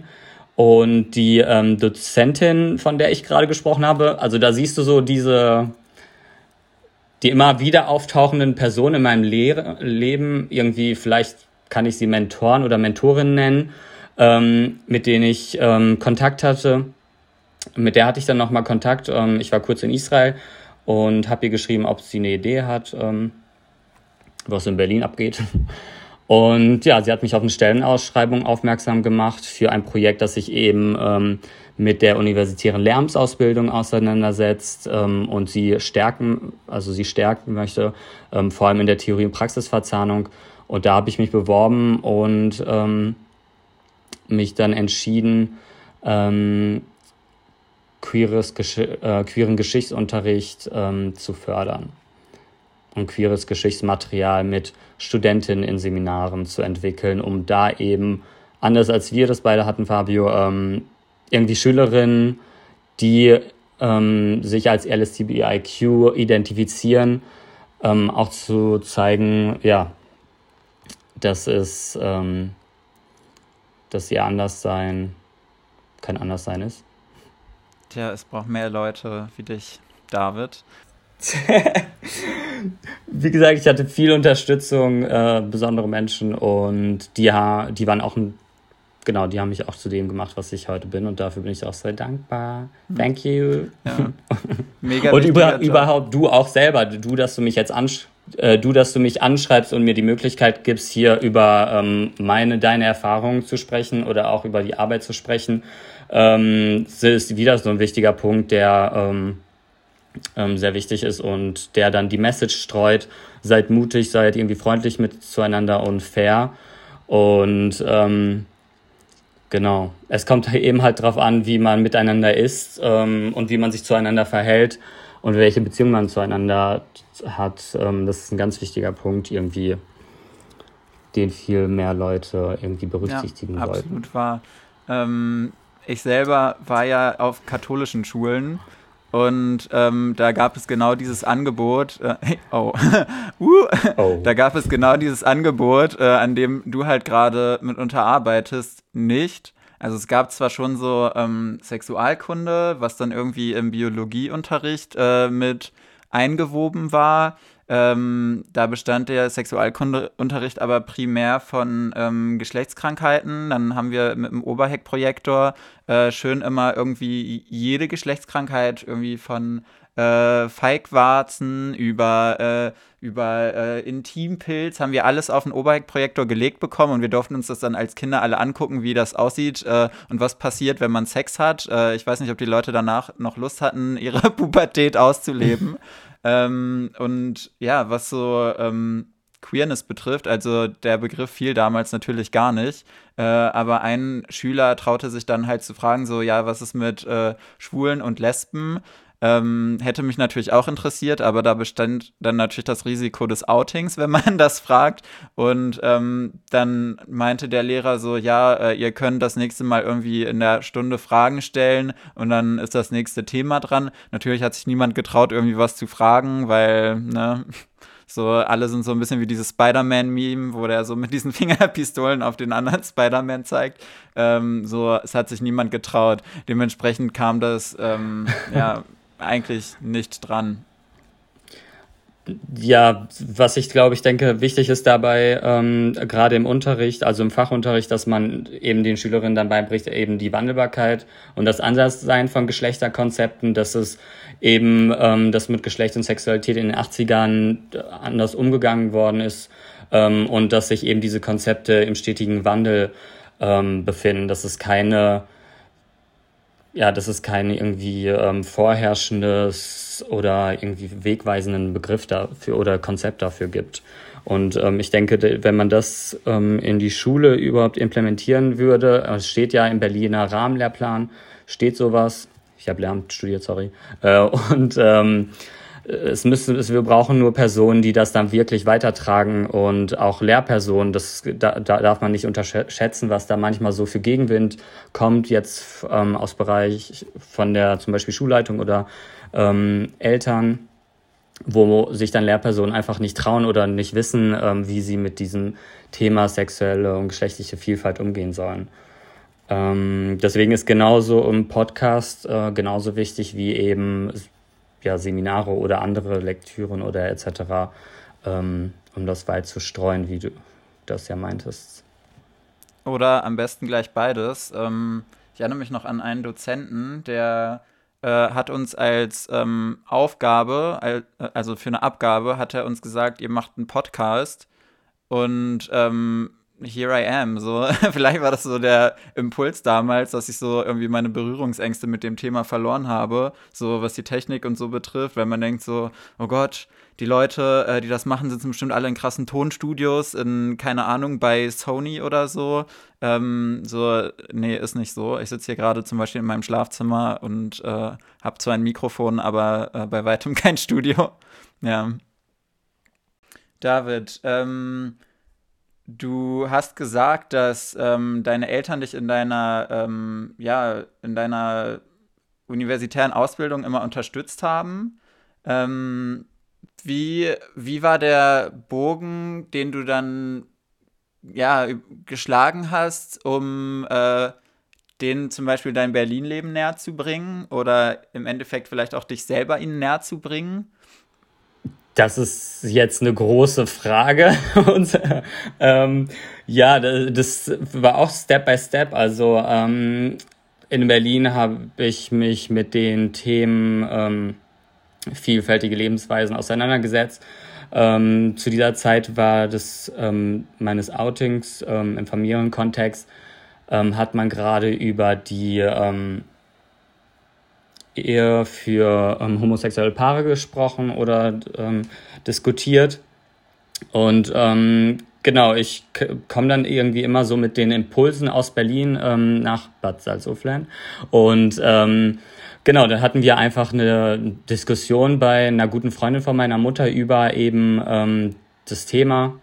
Speaker 3: Und die ähm, Dozentin, von der ich gerade gesprochen habe, also da siehst du so diese, die immer wieder auftauchenden Personen in meinem Le Leben, irgendwie vielleicht kann ich sie Mentoren oder Mentorinnen nennen, ähm, mit denen ich ähm, Kontakt hatte. Mit der hatte ich dann nochmal Kontakt. Ähm, ich war kurz in Israel und habe ihr geschrieben, ob sie eine Idee hat, ähm, was in Berlin abgeht. Und ja, sie hat mich auf eine Stellenausschreibung aufmerksam gemacht für ein Projekt, das sich eben ähm, mit der universitären Lehramtsausbildung auseinandersetzt ähm, und sie stärken, also sie stärken möchte, ähm, vor allem in der Theorie- und Praxisverzahnung. Und da habe ich mich beworben und ähm, mich dann entschieden, ähm, queeres Gesch äh, queeren Geschichtsunterricht ähm, zu fördern und queeres Geschichtsmaterial mit Studentinnen in Seminaren zu entwickeln, um da eben, anders als wir das beide hatten, Fabio, ähm, irgendwie Schülerinnen, die ähm, sich als LSTBIQ identifizieren, ähm, auch zu zeigen, ja, dass es, ähm, dass ihr Anderssein kein Anderssein ist.
Speaker 1: Tja, es braucht mehr Leute wie dich, David.
Speaker 3: Wie gesagt, ich hatte viel Unterstützung, äh, besondere Menschen und die, die waren auch ein genau, die haben mich auch zu dem gemacht, was ich heute bin und dafür bin ich auch sehr dankbar. Thank you. Ja. Mega und über, überhaupt du auch selber, du, dass du mich jetzt ansch äh, du, dass du mich anschreibst und mir die Möglichkeit gibst, hier über ähm, meine, deine Erfahrungen zu sprechen oder auch über die Arbeit zu sprechen, ähm, ist wieder so ein wichtiger Punkt, der ähm, ähm, sehr wichtig ist und der dann die Message streut, seid mutig, seid irgendwie freundlich mit zueinander und fair. Und ähm, Genau. Es kommt eben halt darauf an, wie man miteinander ist ähm, und wie man sich zueinander verhält und welche Beziehung man zueinander hat. Ähm, das ist ein ganz wichtiger Punkt, irgendwie, den viel mehr Leute irgendwie berücksichtigen ja,
Speaker 1: sollten. Absolut wahr. Ähm, ich selber war ja auf katholischen Schulen und ähm, da gab es genau dieses Angebot, äh, oh, uh, oh. da gab es genau dieses Angebot, äh, an dem du halt gerade mitunter arbeitest, nicht. Also es gab zwar schon so ähm, Sexualkunde, was dann irgendwie im Biologieunterricht äh, mit eingewoben war, ähm, da bestand der Sexualkundeunterricht aber primär von ähm, Geschlechtskrankheiten. Dann haben wir mit dem Oberheckprojektor äh, schön immer irgendwie jede Geschlechtskrankheit irgendwie von äh, Feigwarzen über, äh, über äh, Intimpilz haben wir alles auf den Oberheckprojektor gelegt bekommen und wir durften uns das dann als Kinder alle angucken, wie das aussieht äh, und was passiert, wenn man Sex hat. Äh, ich weiß nicht, ob die Leute danach noch Lust hatten, ihre Pubertät auszuleben. Ähm, und ja, was so ähm, Queerness betrifft, also der Begriff fiel damals natürlich gar nicht, äh, aber ein Schüler traute sich dann halt zu fragen, so, ja, was ist mit äh, Schwulen und Lesben? Ähm, hätte mich natürlich auch interessiert, aber da bestand dann natürlich das Risiko des Outings, wenn man das fragt. Und ähm, dann meinte der Lehrer so, ja, äh, ihr könnt das nächste Mal irgendwie in der Stunde Fragen stellen und dann ist das nächste Thema dran. Natürlich hat sich niemand getraut, irgendwie was zu fragen, weil, ne, so, alle sind so ein bisschen wie dieses Spider-Man-Meme, wo der so mit diesen Fingerpistolen auf den anderen Spider-Man zeigt. Ähm, so, es hat sich niemand getraut. Dementsprechend kam das, ähm, ja, eigentlich nicht dran.
Speaker 3: Ja, was ich glaube, ich denke, wichtig ist dabei, ähm, gerade im Unterricht, also im Fachunterricht, dass man eben den Schülerinnen dann beibringt, eben die Wandelbarkeit und das Anderssein von Geschlechterkonzepten, dass es eben, ähm, dass mit Geschlecht und Sexualität in den 80ern anders umgegangen worden ist ähm, und dass sich eben diese Konzepte im stetigen Wandel ähm, befinden, dass es keine ja, dass es kein irgendwie ähm, vorherrschendes oder irgendwie wegweisenden Begriff dafür oder Konzept dafür gibt. Und ähm, ich denke, wenn man das ähm, in die Schule überhaupt implementieren würde, äh, es steht ja im Berliner Rahmenlehrplan, steht sowas, ich habe Lehramt studiert, sorry, äh, und ähm, es müssen, es, wir brauchen nur Personen, die das dann wirklich weitertragen und auch Lehrpersonen. Das da, da darf man nicht unterschätzen, was da manchmal so für Gegenwind kommt jetzt ähm, aus Bereich von der zum Beispiel Schulleitung oder ähm, Eltern, wo sich dann Lehrpersonen einfach nicht trauen oder nicht wissen, ähm, wie sie mit diesem Thema sexuelle und geschlechtliche Vielfalt umgehen sollen. Ähm, deswegen ist genauso im Podcast äh, genauso wichtig wie eben ja, Seminare oder andere Lektüren oder etc., ähm, um das weit zu streuen, wie du das ja meintest.
Speaker 1: Oder am besten gleich beides. Ähm, ich erinnere mich noch an einen Dozenten, der äh, hat uns als ähm, Aufgabe, äh, also für eine Abgabe, hat er uns gesagt, ihr macht einen Podcast und ähm, here I am. So, vielleicht war das so der Impuls damals, dass ich so irgendwie meine Berührungsängste mit dem Thema verloren habe, so was die Technik und so betrifft, weil man denkt so, oh Gott, die Leute, äh, die das machen, sitzen bestimmt alle in krassen Tonstudios, in, keine Ahnung, bei Sony oder so. Ähm, so, nee, ist nicht so. Ich sitze hier gerade zum Beispiel in meinem Schlafzimmer und äh, habe zwar ein Mikrofon, aber äh, bei weitem kein Studio. Ja. David, ähm, Du hast gesagt, dass ähm, deine Eltern dich in deiner, ähm, ja, in deiner universitären Ausbildung immer unterstützt haben. Ähm, wie, wie war der Bogen, den du dann ja, geschlagen hast, um äh, denen zum Beispiel dein Berlin-Leben näher zu bringen oder im Endeffekt vielleicht auch dich selber ihnen näher zu bringen?
Speaker 3: Das ist jetzt eine große Frage. Und, ähm, ja, das war auch Step by Step. Also ähm, in Berlin habe ich mich mit den Themen ähm, vielfältige Lebensweisen auseinandergesetzt. Ähm, zu dieser Zeit war das ähm, meines Outings ähm, im Familienkontext, ähm, hat man gerade über die ähm, eher für ähm, homosexuelle Paare gesprochen oder ähm, diskutiert. Und ähm, genau, ich komme dann irgendwie immer so mit den Impulsen aus Berlin ähm, nach Bad Salzuflen. Und ähm, genau, da hatten wir einfach eine Diskussion bei einer guten Freundin von meiner Mutter über eben ähm, das Thema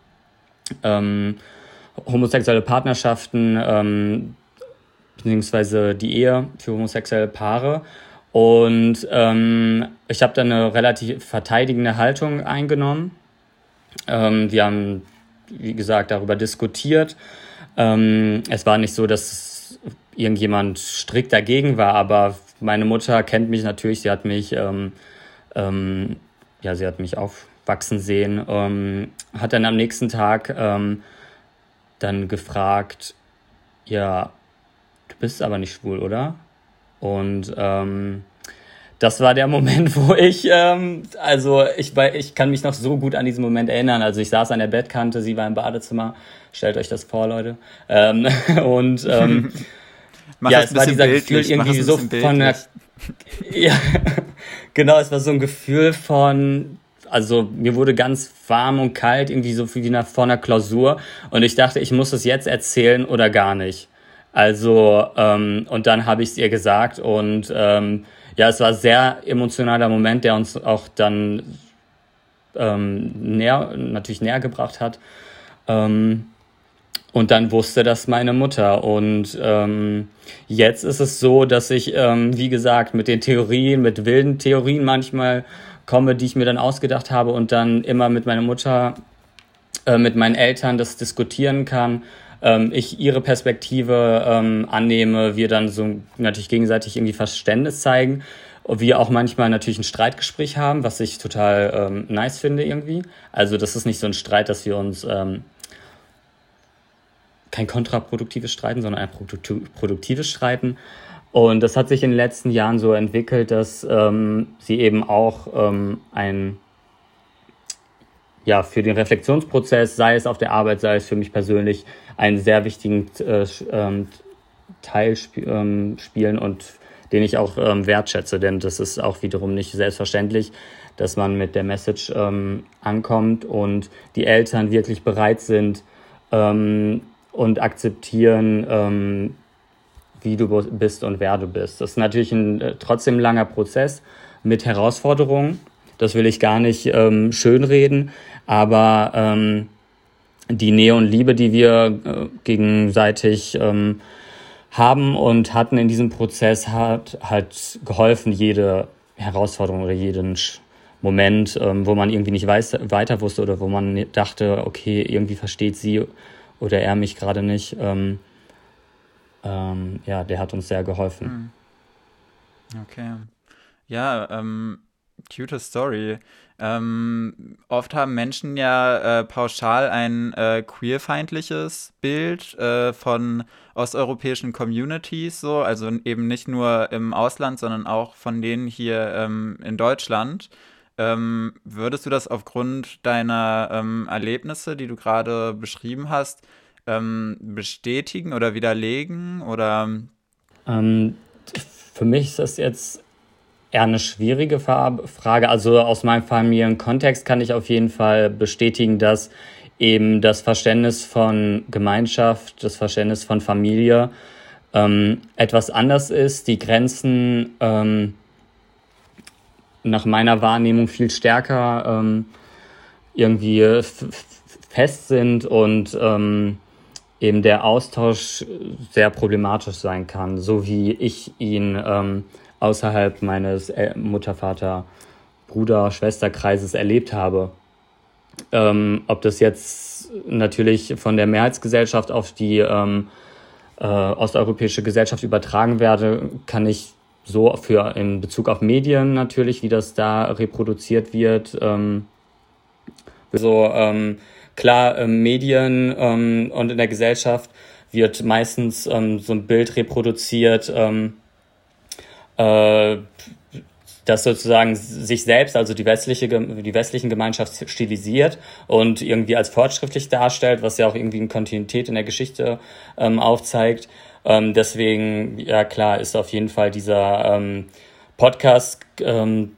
Speaker 3: ähm, homosexuelle Partnerschaften ähm, beziehungsweise die Ehe für homosexuelle Paare. Und ähm, ich habe dann eine relativ verteidigende Haltung eingenommen. Ähm, wir haben, wie gesagt, darüber diskutiert. Ähm, es war nicht so, dass irgendjemand strikt dagegen war, aber meine Mutter kennt mich natürlich. Sie hat mich, ähm, ähm, ja, sie hat mich aufwachsen sehen. Ähm, hat dann am nächsten Tag ähm, dann gefragt, ja, du bist aber nicht schwul, oder? Und ähm, das war der Moment, wo ich, ähm, also ich, ich kann mich noch so gut an diesen Moment erinnern. Also ich saß an der Bettkante, sie war im Badezimmer. Stellt euch das vor, Leute. Ähm, und ähm, ja, es war dieser Gefühl irgendwie so von der, ja, genau, es war so ein Gefühl von, also mir wurde ganz warm und kalt, irgendwie so wie nach vor einer Klausur. Und ich dachte, ich muss es jetzt erzählen oder gar nicht. Also, ähm, und dann habe ich es ihr gesagt und ähm, ja, es war ein sehr emotionaler Moment, der uns auch dann ähm, näher, natürlich näher gebracht hat. Ähm, und dann wusste das meine Mutter. Und ähm, jetzt ist es so, dass ich, ähm, wie gesagt, mit den Theorien, mit wilden Theorien manchmal komme, die ich mir dann ausgedacht habe und dann immer mit meiner Mutter, äh, mit meinen Eltern das diskutieren kann. Ähm, ich ihre Perspektive ähm, annehme, wir dann so natürlich gegenseitig irgendwie Verständnis zeigen. Wir auch manchmal natürlich ein Streitgespräch haben, was ich total ähm, nice finde irgendwie. Also das ist nicht so ein Streit, dass wir uns ähm, kein kontraproduktives Streiten, sondern ein produktives Streiten. Und das hat sich in den letzten Jahren so entwickelt, dass ähm, sie eben auch ähm, ein, ja, für den Reflexionsprozess, sei es auf der Arbeit, sei es für mich persönlich, einen sehr wichtigen äh, ähm, Teil sp ähm, spielen und den ich auch ähm, wertschätze, denn das ist auch wiederum nicht selbstverständlich, dass man mit der Message ähm, ankommt und die Eltern wirklich bereit sind, ähm, und akzeptieren, ähm, wie du bist und wer du bist. Das ist natürlich ein äh, trotzdem langer Prozess mit Herausforderungen. Das will ich gar nicht schönreden, aber die Nähe und Liebe, die wir äh, gegenseitig ähm, haben und hatten in diesem Prozess, hat halt geholfen, jede Herausforderung oder jeden Moment, ähm, wo man irgendwie nicht weiß, weiter wusste oder wo man dachte, okay, irgendwie versteht sie oder er mich gerade nicht, ähm, ähm, ja, der hat uns sehr geholfen.
Speaker 1: Hm. Okay. Ja, ähm, cute Story. Ähm, oft haben Menschen ja äh, pauschal ein äh, queerfeindliches Bild äh, von osteuropäischen Communities, so, also eben nicht nur im Ausland, sondern auch von denen hier ähm, in Deutschland. Ähm, würdest du das aufgrund deiner ähm, Erlebnisse, die du gerade beschrieben hast, ähm, bestätigen oder widerlegen? Oder?
Speaker 3: Ähm, für mich ist das jetzt eher eine schwierige Frage. Also aus meinem Familienkontext kann ich auf jeden Fall bestätigen, dass eben das Verständnis von Gemeinschaft, das Verständnis von Familie ähm, etwas anders ist. Die Grenzen ähm, nach meiner Wahrnehmung viel stärker ähm, irgendwie fest sind und ähm, eben der Austausch sehr problematisch sein kann, so wie ich ihn ähm, außerhalb meines Mutter, Vater, Bruder, Schwesterkreises erlebt habe. Ähm, ob das jetzt natürlich von der Mehrheitsgesellschaft auf die ähm, äh, osteuropäische Gesellschaft übertragen werde, kann ich so für in Bezug auf Medien natürlich, wie das da reproduziert wird. Ähm, so ähm, klar, ähm, Medien ähm, und in der Gesellschaft wird meistens ähm, so ein Bild reproduziert, ähm, äh, das sozusagen sich selbst, also die westliche, die westlichen Gemeinschaft stilisiert und irgendwie als fortschrittlich darstellt, was ja auch irgendwie eine Kontinuität in der Geschichte ähm, aufzeigt. Ähm, deswegen, ja klar, ist auf jeden Fall dieser ähm, Podcast ähm,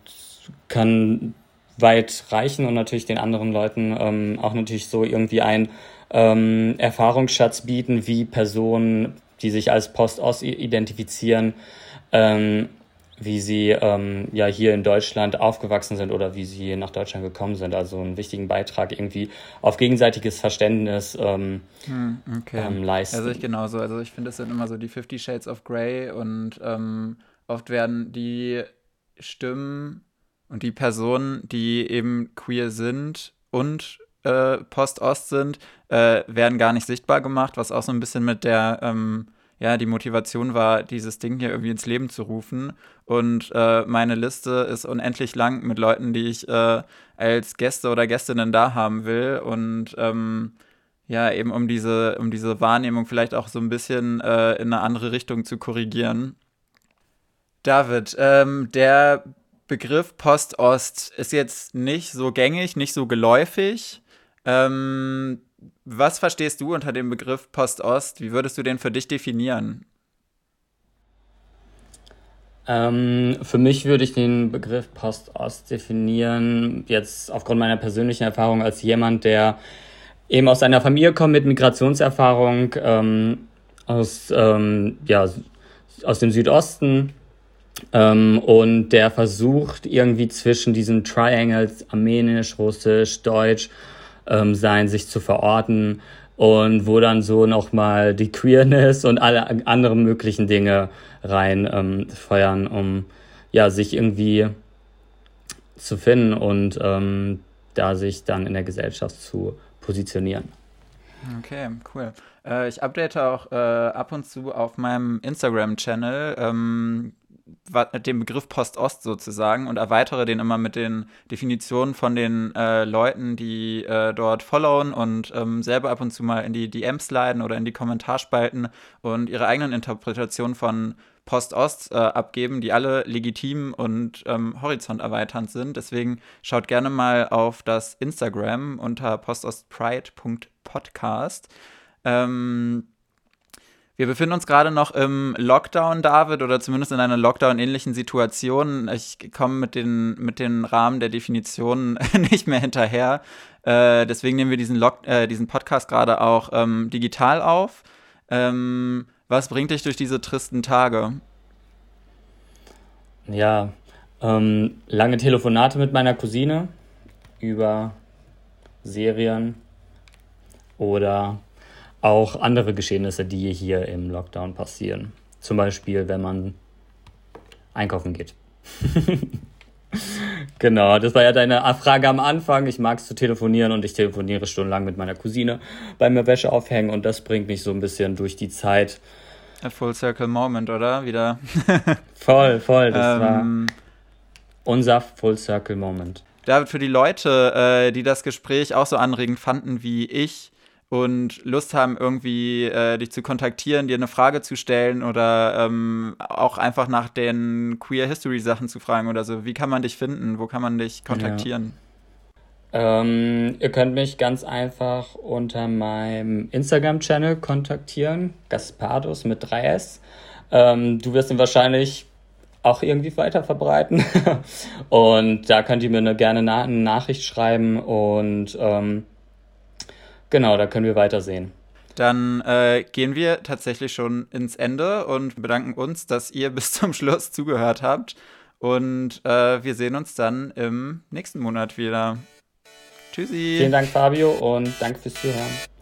Speaker 3: kann weit reichen und natürlich den anderen Leuten ähm, auch natürlich so irgendwie ein ähm, Erfahrungsschatz bieten, wie Personen, die sich als Post-Ost identifizieren, ähm, wie sie ähm, ja hier in Deutschland aufgewachsen sind oder wie sie nach Deutschland gekommen sind. Also einen wichtigen Beitrag irgendwie auf gegenseitiges Verständnis ähm, hm, okay. ähm, leisten.
Speaker 1: Also ich genauso. Also ich finde, es sind immer so die Fifty Shades of Grey und ähm, oft werden die Stimmen und die Personen, die eben queer sind und äh, Post-Ost sind, äh, werden gar nicht sichtbar gemacht, was auch so ein bisschen mit der ähm, ja, die Motivation war, dieses Ding hier irgendwie ins Leben zu rufen. Und äh, meine Liste ist unendlich lang mit Leuten, die ich äh, als Gäste oder Gästinnen da haben will. Und ähm, ja, eben um diese, um diese Wahrnehmung vielleicht auch so ein bisschen äh, in eine andere Richtung zu korrigieren. David, ähm, der Begriff Post-Ost ist jetzt nicht so gängig, nicht so geläufig. Ähm, was verstehst du unter dem Begriff Post-Ost? Wie würdest du den für dich definieren?
Speaker 3: Ähm, für mich würde ich den Begriff Post-Ost definieren, jetzt aufgrund meiner persönlichen Erfahrung als jemand, der eben aus einer Familie kommt mit Migrationserfahrung ähm, aus, ähm, ja, aus dem Südosten Ähm, und der versucht irgendwie zwischen diesen Triangles, Armenisch, Russisch, Deutsch, ähm, sein, sich zu verorten und wo dann so nochmal die Queerness und alle anderen möglichen Dinge rein ähm, feuern, um ja, sich irgendwie zu finden und ähm, da sich dann in der Gesellschaft zu positionieren.
Speaker 1: Okay, cool. Äh, ich update auch äh, ab und zu auf meinem Instagram-Channel ähm, den Begriff Post-Ost sozusagen und erweitere den immer mit den Definitionen von den äh, Leuten, die äh, dort followen und ähm, selber ab und zu mal in die DMs leiten oder in die Kommentarspalten und ihre eigenen Interpretationen von Post-Ost äh, abgeben, die alle legitim und ähm, horizonterweiternd sind. Deswegen schaut gerne mal auf das Instagram unter postostpride.podcast. Ähm, wir befinden uns gerade noch im Lockdown, David, oder zumindest in einer Lockdown-ähnlichen Situation. Ich komme mit den, mit den Rahmen der Definition nicht mehr hinterher. Äh, deswegen nehmen wir diesen, Lock äh, diesen Podcast gerade auch ähm, digital auf. Ähm, was bringt dich durch diese tristen Tage?
Speaker 3: Ja, ähm, lange Telefonate mit meiner Cousine über Serien oder auch andere Geschehnisse, die hier im Lockdown passieren. Zum Beispiel, wenn man einkaufen geht. genau, das war ja deine Frage am Anfang. Ich mag es zu telefonieren und ich telefoniere stundenlang mit meiner Cousine bei mir Wäsche aufhängen und das bringt mich so ein bisschen durch die Zeit.
Speaker 1: A full Circle Moment, oder? Wieder.
Speaker 3: voll, voll. Das ähm, war unser Full Circle Moment.
Speaker 1: David, für die Leute, äh, die das Gespräch auch so anregend fanden wie ich, und Lust haben, irgendwie äh, dich zu kontaktieren, dir eine Frage zu stellen oder ähm, auch einfach nach den Queer History Sachen zu fragen oder so. Wie kann man dich finden? Wo kann man dich kontaktieren?
Speaker 3: Ja. Ähm, ihr könnt mich ganz einfach unter meinem Instagram-Channel kontaktieren, Gaspardos mit 3S. Ähm, du wirst ihn wahrscheinlich auch irgendwie weiter verbreiten. und da könnt ihr mir eine, gerne eine Nachricht schreiben und ähm, Genau, da können wir weitersehen.
Speaker 1: Dann äh, gehen wir tatsächlich schon ins Ende und bedanken uns, dass ihr bis zum Schluss zugehört habt. Und äh, wir sehen uns dann im nächsten Monat wieder. Tschüssi.
Speaker 3: Vielen Dank, Fabio, und danke fürs Zuhören.